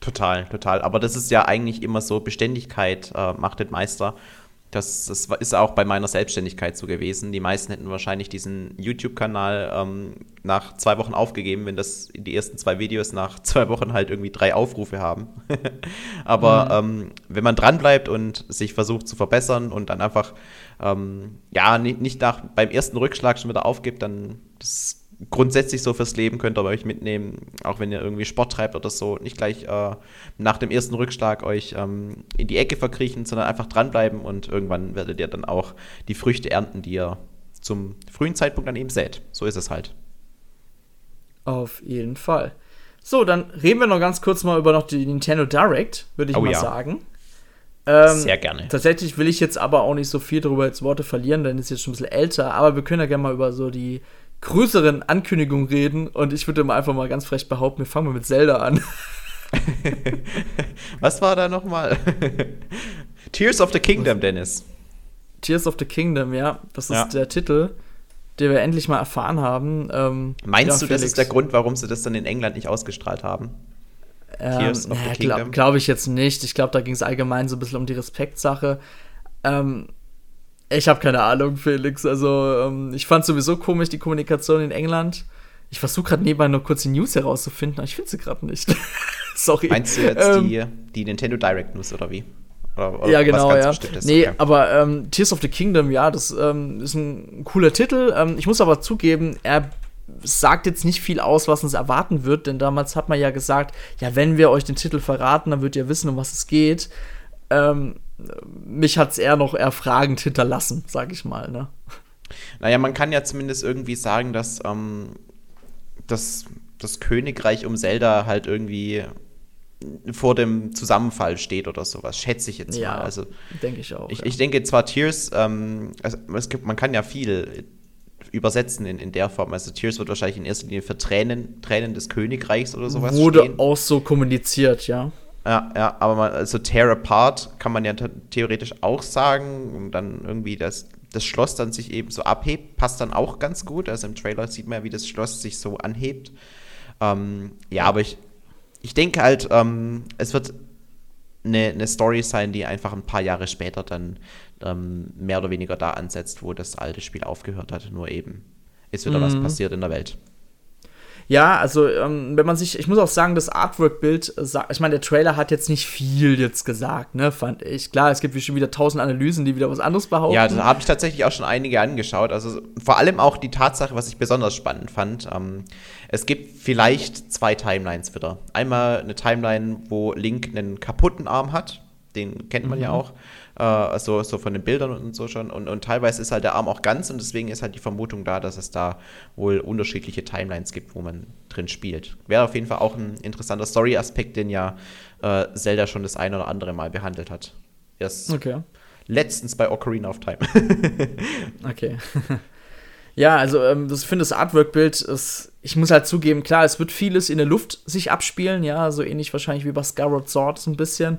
Total, total. Aber das ist ja eigentlich immer so, Beständigkeit äh, macht den Meister. Das, das ist auch bei meiner Selbstständigkeit so gewesen. Die meisten hätten wahrscheinlich diesen YouTube-Kanal ähm, nach zwei Wochen aufgegeben, wenn das die ersten zwei Videos nach zwei Wochen halt irgendwie drei Aufrufe haben. Aber mhm. ähm, wenn man dranbleibt und sich versucht zu verbessern und dann einfach ähm, ja nicht, nicht nach beim ersten Rückschlag schon wieder aufgibt, dann das grundsätzlich so fürs Leben könnt ihr euch mitnehmen, auch wenn ihr irgendwie Sport treibt oder so, nicht gleich äh, nach dem ersten Rückschlag euch ähm, in die Ecke verkriechen, sondern einfach dranbleiben und irgendwann werdet ihr dann auch die Früchte ernten, die ihr zum frühen Zeitpunkt dann eben sät. So ist es halt. Auf jeden Fall. So, dann reden wir noch ganz kurz mal über noch die Nintendo Direct, würde ich oh, mal ja. sagen. Ähm, Sehr gerne. Tatsächlich will ich jetzt aber auch nicht so viel darüber jetzt Worte verlieren, denn es ist jetzt schon ein bisschen älter, aber wir können ja gerne mal über so die größeren Ankündigungen reden und ich würde mal einfach mal ganz frech behaupten, wir fangen mal mit Zelda an. Was war da nochmal? Tears of the Kingdom, Dennis. Tears of the Kingdom, ja. Das ist ja. der Titel, den wir endlich mal erfahren haben. Ähm, Meinst ja, du, das ist der Grund, warum sie das dann in England nicht ausgestrahlt haben? Ähm, Tears of the Kingdom? Glaube glaub ich jetzt nicht. Ich glaube, da ging es allgemein so ein bisschen um die Respektsache. Ähm, ich habe keine Ahnung, Felix. Also, ähm, ich fand sowieso komisch die Kommunikation in England. Ich versuche gerade nebenbei noch kurz die News herauszufinden, aber ich finde sie gerade nicht. Sorry. Meinst du jetzt ähm, die, die Nintendo Direct News oder wie? Oder, oder ja, genau, ja. Nee, okay. aber ähm, Tears of the Kingdom, ja, das ähm, ist ein cooler Titel. Ähm, ich muss aber zugeben, er sagt jetzt nicht viel aus, was uns erwarten wird, denn damals hat man ja gesagt, ja, wenn wir euch den Titel verraten, dann würdet ihr wissen, um was es geht. Ähm, mich hat es eher noch eher fragend hinterlassen, sag ich mal. Ne? Naja, man kann ja zumindest irgendwie sagen, dass ähm, das, das Königreich um Zelda halt irgendwie vor dem Zusammenfall steht oder sowas, schätze ich jetzt ja, mal. Also, denke ich auch. Ich, ja. ich denke zwar Tears, ähm, also es gibt, man kann ja viel übersetzen in, in der Form. Also Tears wird wahrscheinlich in erster Linie für Tränen, Tränen des Königreichs oder sowas Wurde stehen. auch so kommuniziert, ja. Ja, ja, aber man, also Tear Apart kann man ja theoretisch auch sagen und dann irgendwie das, das Schloss dann sich eben so abhebt, passt dann auch ganz gut. Also im Trailer sieht man ja, wie das Schloss sich so anhebt. Ähm, ja, aber ich, ich denke halt, ähm, es wird eine, eine Story sein, die einfach ein paar Jahre später dann ähm, mehr oder weniger da ansetzt, wo das alte Spiel aufgehört hat. Nur eben ist wieder mhm. was passiert in der Welt. Ja, also ähm, wenn man sich, ich muss auch sagen, das Artwork-Bild, äh, ich meine, der Trailer hat jetzt nicht viel jetzt gesagt, ne, fand ich. Klar, es gibt schon wieder tausend Analysen, die wieder was anderes behaupten. Ja, da habe ich tatsächlich auch schon einige angeschaut. Also vor allem auch die Tatsache, was ich besonders spannend fand. Ähm, es gibt vielleicht zwei Timelines wieder. Einmal eine Timeline, wo Link einen kaputten Arm hat. Den kennt man mhm. ja auch äh, also so von den Bildern und so schon. Und, und teilweise ist halt der Arm auch ganz und deswegen ist halt die Vermutung da, dass es da wohl unterschiedliche Timelines gibt, wo man drin spielt. Wäre auf jeden Fall auch ein interessanter Story-Aspekt, den ja äh, Zelda schon das ein oder andere Mal behandelt hat. Erst okay. letztens bei Ocarina of Time. okay. Ja, also ähm, das finde das Artwork-Bild ist, ich muss halt zugeben, klar, es wird vieles in der Luft sich abspielen, ja, so ähnlich wahrscheinlich wie bei Skyward Sword so ein bisschen.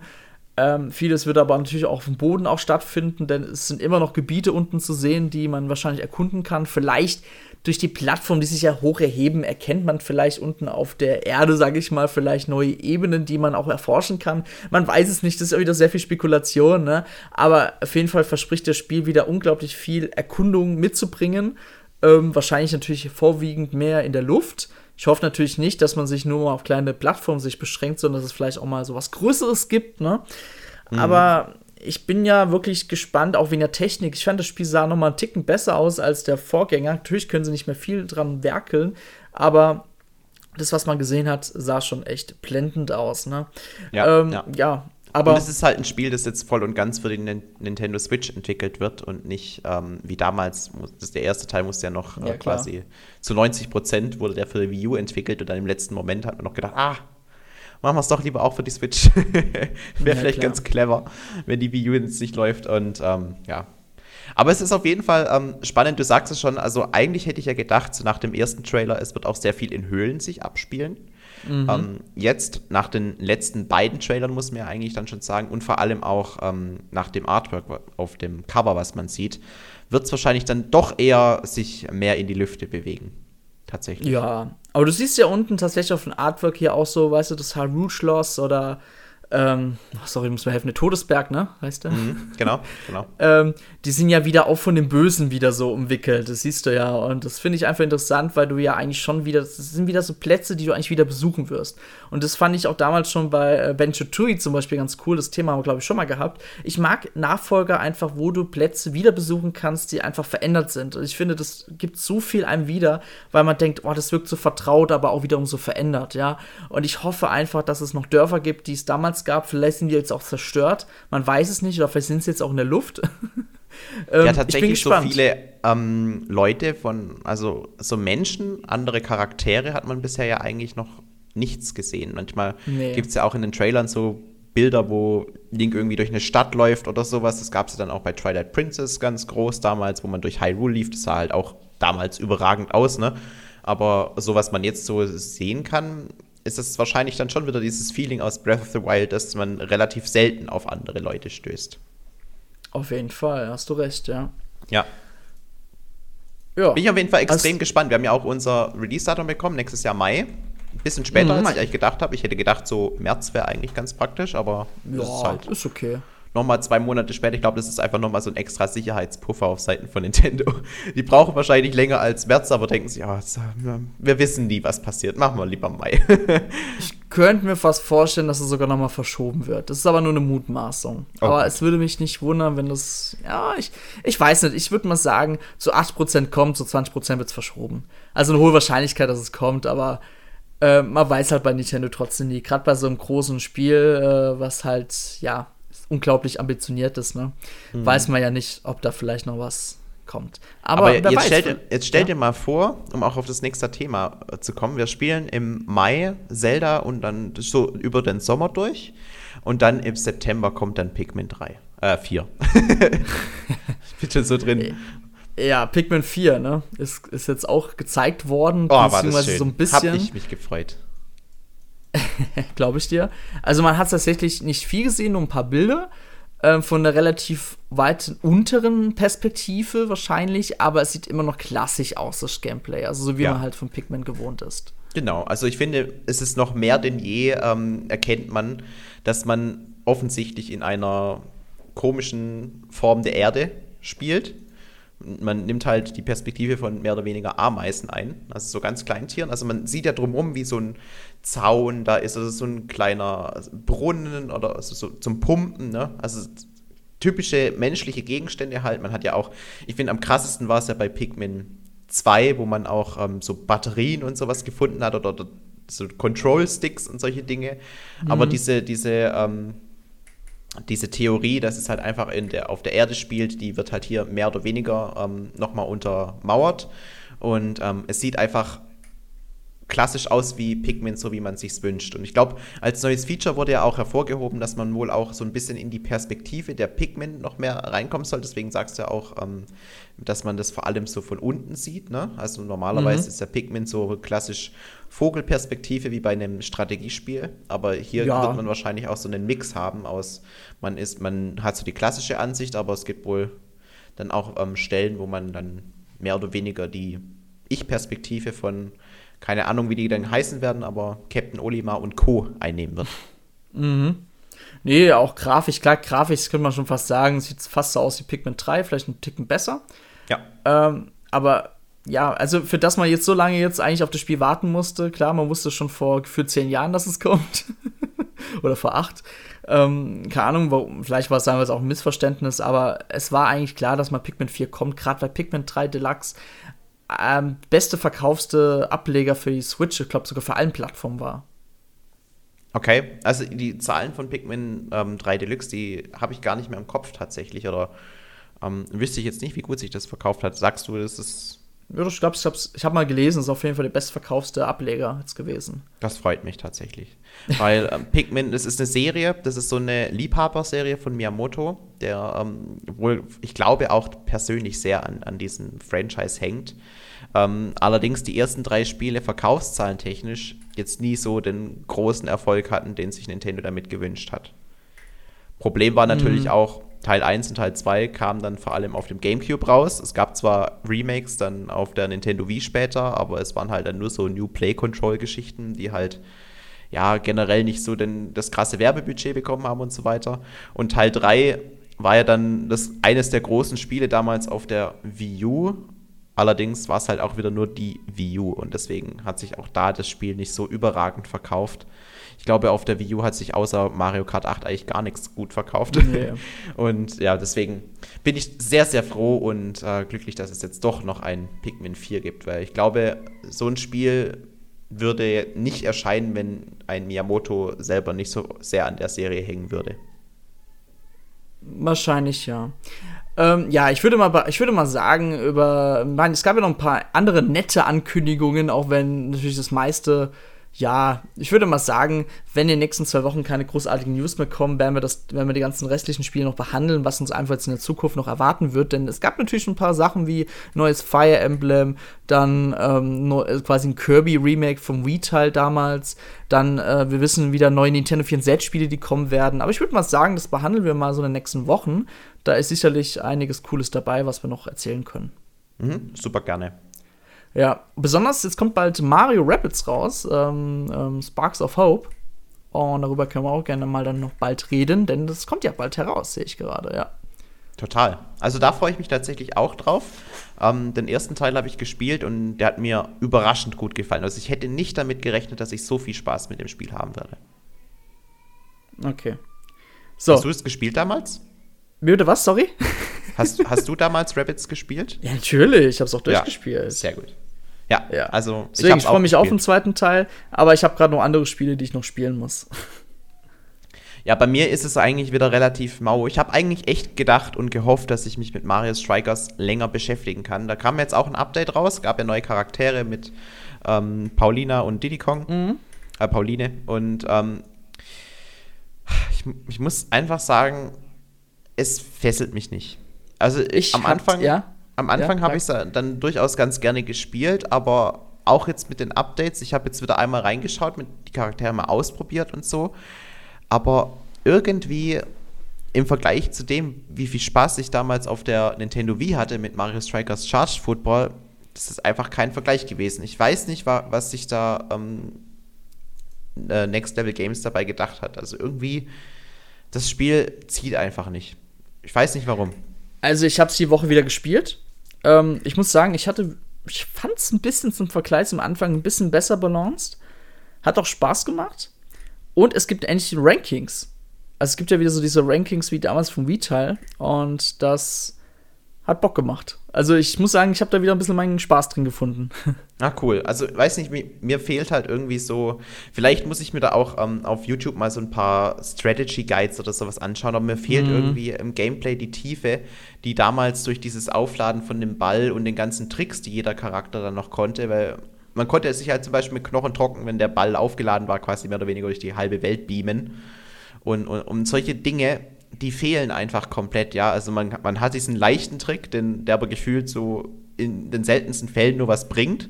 Ähm, vieles wird aber natürlich auch auf dem Boden auch stattfinden, denn es sind immer noch Gebiete unten zu sehen, die man wahrscheinlich erkunden kann. Vielleicht durch die Plattform, die sich ja hoch erheben, erkennt man vielleicht unten auf der Erde, sage ich mal, vielleicht neue Ebenen, die man auch erforschen kann. Man weiß es nicht, das ist ja wieder sehr viel Spekulation, ne? Aber auf jeden Fall verspricht das Spiel wieder unglaublich viel Erkundung mitzubringen. Ähm, wahrscheinlich natürlich vorwiegend mehr in der Luft. Ich hoffe natürlich nicht, dass man sich nur auf kleine Plattformen sich beschränkt, sondern dass es vielleicht auch mal so was Größeres gibt, ne? Mhm. Aber ich bin ja wirklich gespannt, auch wegen der Technik. Ich fand, das Spiel sah noch mal einen Ticken besser aus als der Vorgänger. Natürlich können sie nicht mehr viel dran werkeln, aber das, was man gesehen hat, sah schon echt blendend aus. Ne? Ja, ähm, ja. ja. Aber und es ist halt ein Spiel, das jetzt voll und ganz für den Nintendo Switch entwickelt wird und nicht ähm, wie damals, das der erste Teil musste ja noch äh, ja, quasi zu 90 Prozent wurde der für die Wii U entwickelt und dann im letzten Moment hat man noch gedacht, ah, machen wir es doch lieber auch für die Switch. Wäre ja, vielleicht klar. ganz clever, wenn die Wii U jetzt nicht läuft. Und ähm, ja. Aber es ist auf jeden Fall ähm, spannend, du sagst es schon, also eigentlich hätte ich ja gedacht, so nach dem ersten Trailer, es wird auch sehr viel in Höhlen sich abspielen. Mhm. Ähm, jetzt, nach den letzten beiden Trailern, muss man ja eigentlich dann schon sagen, und vor allem auch ähm, nach dem Artwork auf dem Cover, was man sieht, wird es wahrscheinlich dann doch eher sich mehr in die Lüfte bewegen tatsächlich. Ja, aber du siehst ja unten tatsächlich auf dem Artwork hier auch so, weißt du, das Haru-Schloss oder ähm, sorry, muss mir helfen, der Todesberg, ne? Heißt der? Mhm, genau, genau. ähm, die sind ja wieder auch von dem Bösen wieder so umwickelt, das siehst du ja. Und das finde ich einfach interessant, weil du ja eigentlich schon wieder, das sind wieder so Plätze, die du eigentlich wieder besuchen wirst. Und das fand ich auch damals schon bei äh, Benjo Tui zum Beispiel ganz cool. Das Thema haben wir, glaube ich, schon mal gehabt. Ich mag Nachfolger einfach, wo du Plätze wieder besuchen kannst, die einfach verändert sind. Und ich finde, das gibt so viel einem wieder, weil man denkt, oh, das wirkt so vertraut, aber auch wiederum so verändert, ja. Und ich hoffe einfach, dass es noch Dörfer gibt, die es damals gab. Vielleicht sind die jetzt auch zerstört. Man weiß es nicht, oder vielleicht sind sie jetzt auch in der Luft. ähm, ja, tatsächlich so viele ähm, Leute von, also so Menschen, andere Charaktere hat man bisher ja eigentlich noch nichts gesehen. Manchmal nee. gibt es ja auch in den Trailern so Bilder, wo Link irgendwie durch eine Stadt läuft oder sowas. Das gab es ja dann auch bei Twilight Princess ganz groß damals, wo man durch Hyrule lief. Das sah halt auch damals überragend aus, ne? Aber so, was man jetzt so sehen kann, ist es wahrscheinlich dann schon wieder dieses Feeling aus Breath of the Wild, dass man relativ selten auf andere Leute stößt. Auf jeden Fall, hast du recht, ja. Ja. ja. Bin ich auf jeden Fall extrem As gespannt. Wir haben ja auch unser Release-Datum bekommen, nächstes Jahr Mai. Ein bisschen später, mhm. als ich eigentlich gedacht habe. Ich hätte gedacht, so März wäre eigentlich ganz praktisch, aber ja, ist halt. Ist okay nochmal zwei Monate später. Ich glaube, das ist einfach nochmal so ein extra Sicherheitspuffer auf Seiten von Nintendo. Die brauchen wahrscheinlich länger als März, aber denken sich, ja, wir wissen nie, was passiert. Machen wir lieber Mai. ich könnte mir fast vorstellen, dass es sogar nochmal verschoben wird. Das ist aber nur eine Mutmaßung. Okay. Aber es würde mich nicht wundern, wenn das, ja, ich, ich weiß nicht. Ich würde mal sagen, zu 8% kommt, zu 20% wird es verschoben. Also eine hohe Wahrscheinlichkeit, dass es kommt, aber äh, man weiß halt bei Nintendo trotzdem nie. Gerade bei so einem großen Spiel, äh, was halt, ja, unglaublich ambitioniert ist, ne? Mhm. weiß man ja nicht, ob da vielleicht noch was kommt. Aber, Aber jetzt, weiß, stell, jetzt stell ja? dir mal vor, um auch auf das nächste Thema äh, zu kommen, wir spielen im Mai Zelda und dann so über den Sommer durch und dann im September kommt dann Pikmin 3, äh 4. Bitte so drin. Ja, Pikmin 4, ne? Ist, ist jetzt auch gezeigt worden, oh, beziehungsweise so ein bisschen. Hab ich mich gefreut. Glaube ich dir. Also man hat tatsächlich nicht viel gesehen, nur ein paar Bilder äh, von einer relativ weit unteren Perspektive wahrscheinlich, aber es sieht immer noch klassisch aus, das Gameplay. Also so wie ja. man halt von Pikmin gewohnt ist. Genau, also ich finde, es ist noch mehr denn je, ähm, erkennt man, dass man offensichtlich in einer komischen Form der Erde spielt man nimmt halt die Perspektive von mehr oder weniger Ameisen ein, also so ganz kleinen Tieren. Also man sieht ja drumherum, wie so ein Zaun da ist, also so ein kleiner Brunnen oder also so zum Pumpen, ne? Also typische menschliche Gegenstände halt. Man hat ja auch, ich finde am krassesten war es ja bei Pikmin 2, wo man auch ähm, so Batterien und sowas gefunden hat oder, oder so Control-Sticks und solche Dinge. Mhm. Aber diese, diese ähm, diese Theorie, dass es halt einfach in der, auf der Erde spielt, die wird halt hier mehr oder weniger ähm, nochmal untermauert. Und ähm, es sieht einfach klassisch aus wie Pikmin, so wie man sich wünscht. Und ich glaube, als neues Feature wurde ja auch hervorgehoben, dass man wohl auch so ein bisschen in die Perspektive der Pikmin noch mehr reinkommen soll. Deswegen sagst du ja auch, ähm, dass man das vor allem so von unten sieht. Ne? Also normalerweise mhm. ist der Pikmin so klassisch Vogelperspektive wie bei einem Strategiespiel. Aber hier ja. wird man wahrscheinlich auch so einen Mix haben aus, man ist, man hat so die klassische Ansicht, aber es gibt wohl dann auch ähm, Stellen, wo man dann mehr oder weniger die Ich-Perspektive von, keine Ahnung, wie die dann heißen werden, aber Captain Olimar und Co. einnehmen wird. Mhm. Nee, auch grafisch, klar, grafisch könnte man schon fast sagen, sieht fast so aus wie Pikmin 3, vielleicht ein Ticken besser. Ja. Ähm, aber ja, also für das man jetzt so lange jetzt eigentlich auf das Spiel warten musste, klar, man wusste schon vor gefühlt zehn Jahren, dass es kommt. Oder vor acht. Ähm, keine Ahnung, warum, vielleicht war es damals auch ein Missverständnis, aber es war eigentlich klar, dass mal Pikmin 4 kommt, gerade weil Pikmin 3 Deluxe ähm, beste verkaufste Ableger für die Switch, ich glaube sogar für allen Plattformen war. Okay, also die Zahlen von Pikmin ähm, 3 Deluxe, die habe ich gar nicht mehr im Kopf tatsächlich oder ähm, wüsste ich jetzt nicht, wie gut sich das verkauft hat. Sagst du, das ist ich glaube, ich, ich habe mal gelesen, es ist auf jeden Fall der bestverkaufste Ableger jetzt gewesen. Das freut mich tatsächlich. Weil ähm, Pikmin, das ist eine Serie, das ist so eine Liebhaberserie von Miyamoto, der ähm, wohl, ich glaube, auch persönlich sehr an, an diesem Franchise hängt. Ähm, allerdings die ersten drei Spiele verkaufszahlentechnisch jetzt nie so den großen Erfolg hatten, den sich Nintendo damit gewünscht hat. Problem war natürlich mhm. auch, Teil 1 und Teil 2 kamen dann vor allem auf dem GameCube raus. Es gab zwar Remakes dann auf der Nintendo Wii später, aber es waren halt dann nur so New Play Control Geschichten, die halt ja generell nicht so den, das krasse Werbebudget bekommen haben und so weiter. Und Teil 3 war ja dann das eines der großen Spiele damals auf der Wii U. Allerdings war es halt auch wieder nur die Wii U und deswegen hat sich auch da das Spiel nicht so überragend verkauft. Ich glaube, auf der Wii U hat sich außer Mario Kart 8 eigentlich gar nichts gut verkauft. Nee. und ja, deswegen bin ich sehr, sehr froh und äh, glücklich, dass es jetzt doch noch ein Pikmin 4 gibt, weil ich glaube, so ein Spiel würde nicht erscheinen, wenn ein Miyamoto selber nicht so sehr an der Serie hängen würde. Wahrscheinlich ja. Ähm, ja, ich würde mal, ich würde mal sagen, über, nein, es gab ja noch ein paar andere nette Ankündigungen, auch wenn natürlich das meiste ja, ich würde mal sagen, wenn in den nächsten zwei Wochen keine großartigen News mehr kommen, werden wir, das, werden wir die ganzen restlichen Spiele noch behandeln, was uns einfach jetzt in der Zukunft noch erwarten wird. Denn es gab natürlich ein paar Sachen wie neues Fire Emblem, dann ähm, äh, quasi ein Kirby-Remake vom Wii-Teil damals, dann, äh, wir wissen wieder neue Nintendo 64-Spiele, die kommen werden. Aber ich würde mal sagen, das behandeln wir mal so in den nächsten Wochen. Da ist sicherlich einiges Cooles dabei, was wir noch erzählen können. Mhm, super gerne. Ja, besonders jetzt kommt bald Mario Rapids raus, ähm, ähm, Sparks of Hope. Und darüber können wir auch gerne mal dann noch bald reden, denn das kommt ja bald heraus, sehe ich gerade, ja. Total. Also da freue ich mich tatsächlich auch drauf. Ähm, den ersten Teil habe ich gespielt und der hat mir überraschend gut gefallen. Also ich hätte nicht damit gerechnet, dass ich so viel Spaß mit dem Spiel haben werde. Okay. So. Hast du es gespielt damals? Bitte was, sorry? Hast, hast du damals Rabbits gespielt? Ja, natürlich. Ich habe es auch durchgespielt. Ja, sehr gut. Ja, ja. also Deswegen, ich, ich freue mich auf den zweiten Teil, aber ich habe gerade noch andere Spiele, die ich noch spielen muss. Ja, bei mir ist es eigentlich wieder relativ mau. Ich habe eigentlich echt gedacht und gehofft, dass ich mich mit Mario Strikers länger beschäftigen kann. Da kam jetzt auch ein Update raus, gab ja neue Charaktere mit ähm, Paulina und Diddy Kong. Mhm. Äh, Pauline. Und ähm, ich, ich muss einfach sagen, es fesselt mich nicht. Also ich am Anfang, ja. am Anfang ja, habe ich es dann durchaus ganz gerne gespielt, aber auch jetzt mit den Updates. Ich habe jetzt wieder einmal reingeschaut, mit die Charaktere mal ausprobiert und so. Aber irgendwie im Vergleich zu dem, wie viel Spaß ich damals auf der Nintendo Wii hatte mit Mario Strikers Charged Football, das ist einfach kein Vergleich gewesen. Ich weiß nicht, was sich da ähm, äh, Next Level Games dabei gedacht hat. Also irgendwie, das Spiel zieht einfach nicht. Ich weiß nicht warum. Also ich habe es die Woche wieder gespielt. Ähm, ich muss sagen, ich hatte, ich fand es ein bisschen zum Vergleich zum Anfang ein bisschen besser balanced. Hat auch Spaß gemacht. Und es gibt endlich Rankings. Also es gibt ja wieder so diese Rankings wie damals vom Vitail. Und das hat Bock gemacht. Also ich muss sagen, ich habe da wieder ein bisschen meinen Spaß drin gefunden. Ah, cool. Also weiß nicht, mir, mir fehlt halt irgendwie so, vielleicht muss ich mir da auch ähm, auf YouTube mal so ein paar Strategy Guides oder sowas anschauen, aber mir fehlt mhm. irgendwie im Gameplay die Tiefe, die damals durch dieses Aufladen von dem Ball und den ganzen Tricks, die jeder Charakter dann noch konnte, weil man konnte sich halt zum Beispiel mit Knochen trocken, wenn der Ball aufgeladen war, quasi mehr oder weniger durch die halbe Welt beamen. Und, und, und solche Dinge die fehlen einfach komplett, ja. Also man, man hat diesen leichten Trick, den, der aber gefühlt so in den seltensten Fällen nur was bringt.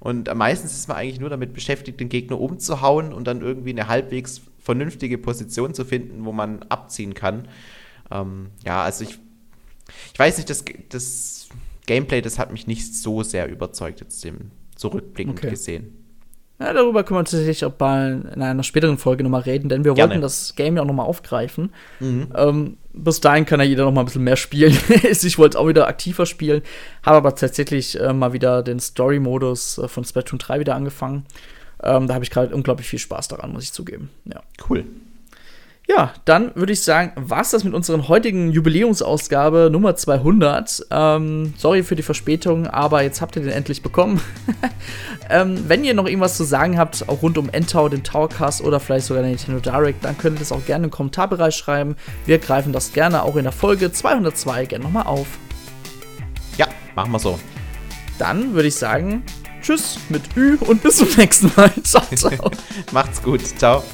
Und meistens ist man eigentlich nur damit beschäftigt, den Gegner umzuhauen und dann irgendwie eine halbwegs vernünftige Position zu finden, wo man abziehen kann. Ähm, ja, also ich, ich weiß nicht, das, das, Gameplay, das hat mich nicht so sehr überzeugt, jetzt im zurückblickend okay. gesehen. Ja, darüber können wir tatsächlich auch mal in einer späteren Folge nochmal reden, denn wir Gerne. wollten das Game ja auch nochmal aufgreifen. Mhm. Ähm, bis dahin kann ja jeder nochmal ein bisschen mehr spielen. ich wollte auch wieder aktiver spielen, habe aber tatsächlich äh, mal wieder den Story-Modus äh, von Splatoon 3 wieder angefangen. Ähm, da habe ich gerade unglaublich viel Spaß daran, muss ich zugeben. Ja. Cool. Ja, dann würde ich sagen, war's das mit unserer heutigen Jubiläumsausgabe Nummer 200. Ähm, sorry für die Verspätung, aber jetzt habt ihr den endlich bekommen. ähm, wenn ihr noch irgendwas zu sagen habt, auch rund um Endtower, den Towercast oder vielleicht sogar den Nintendo Direct, dann könnt ihr das auch gerne im Kommentarbereich schreiben. Wir greifen das gerne auch in der Folge 202 gerne nochmal auf. Ja, machen wir so. Dann würde ich sagen, tschüss mit Ü und bis zum nächsten Mal. Ciao, ciao. Macht's gut. Ciao.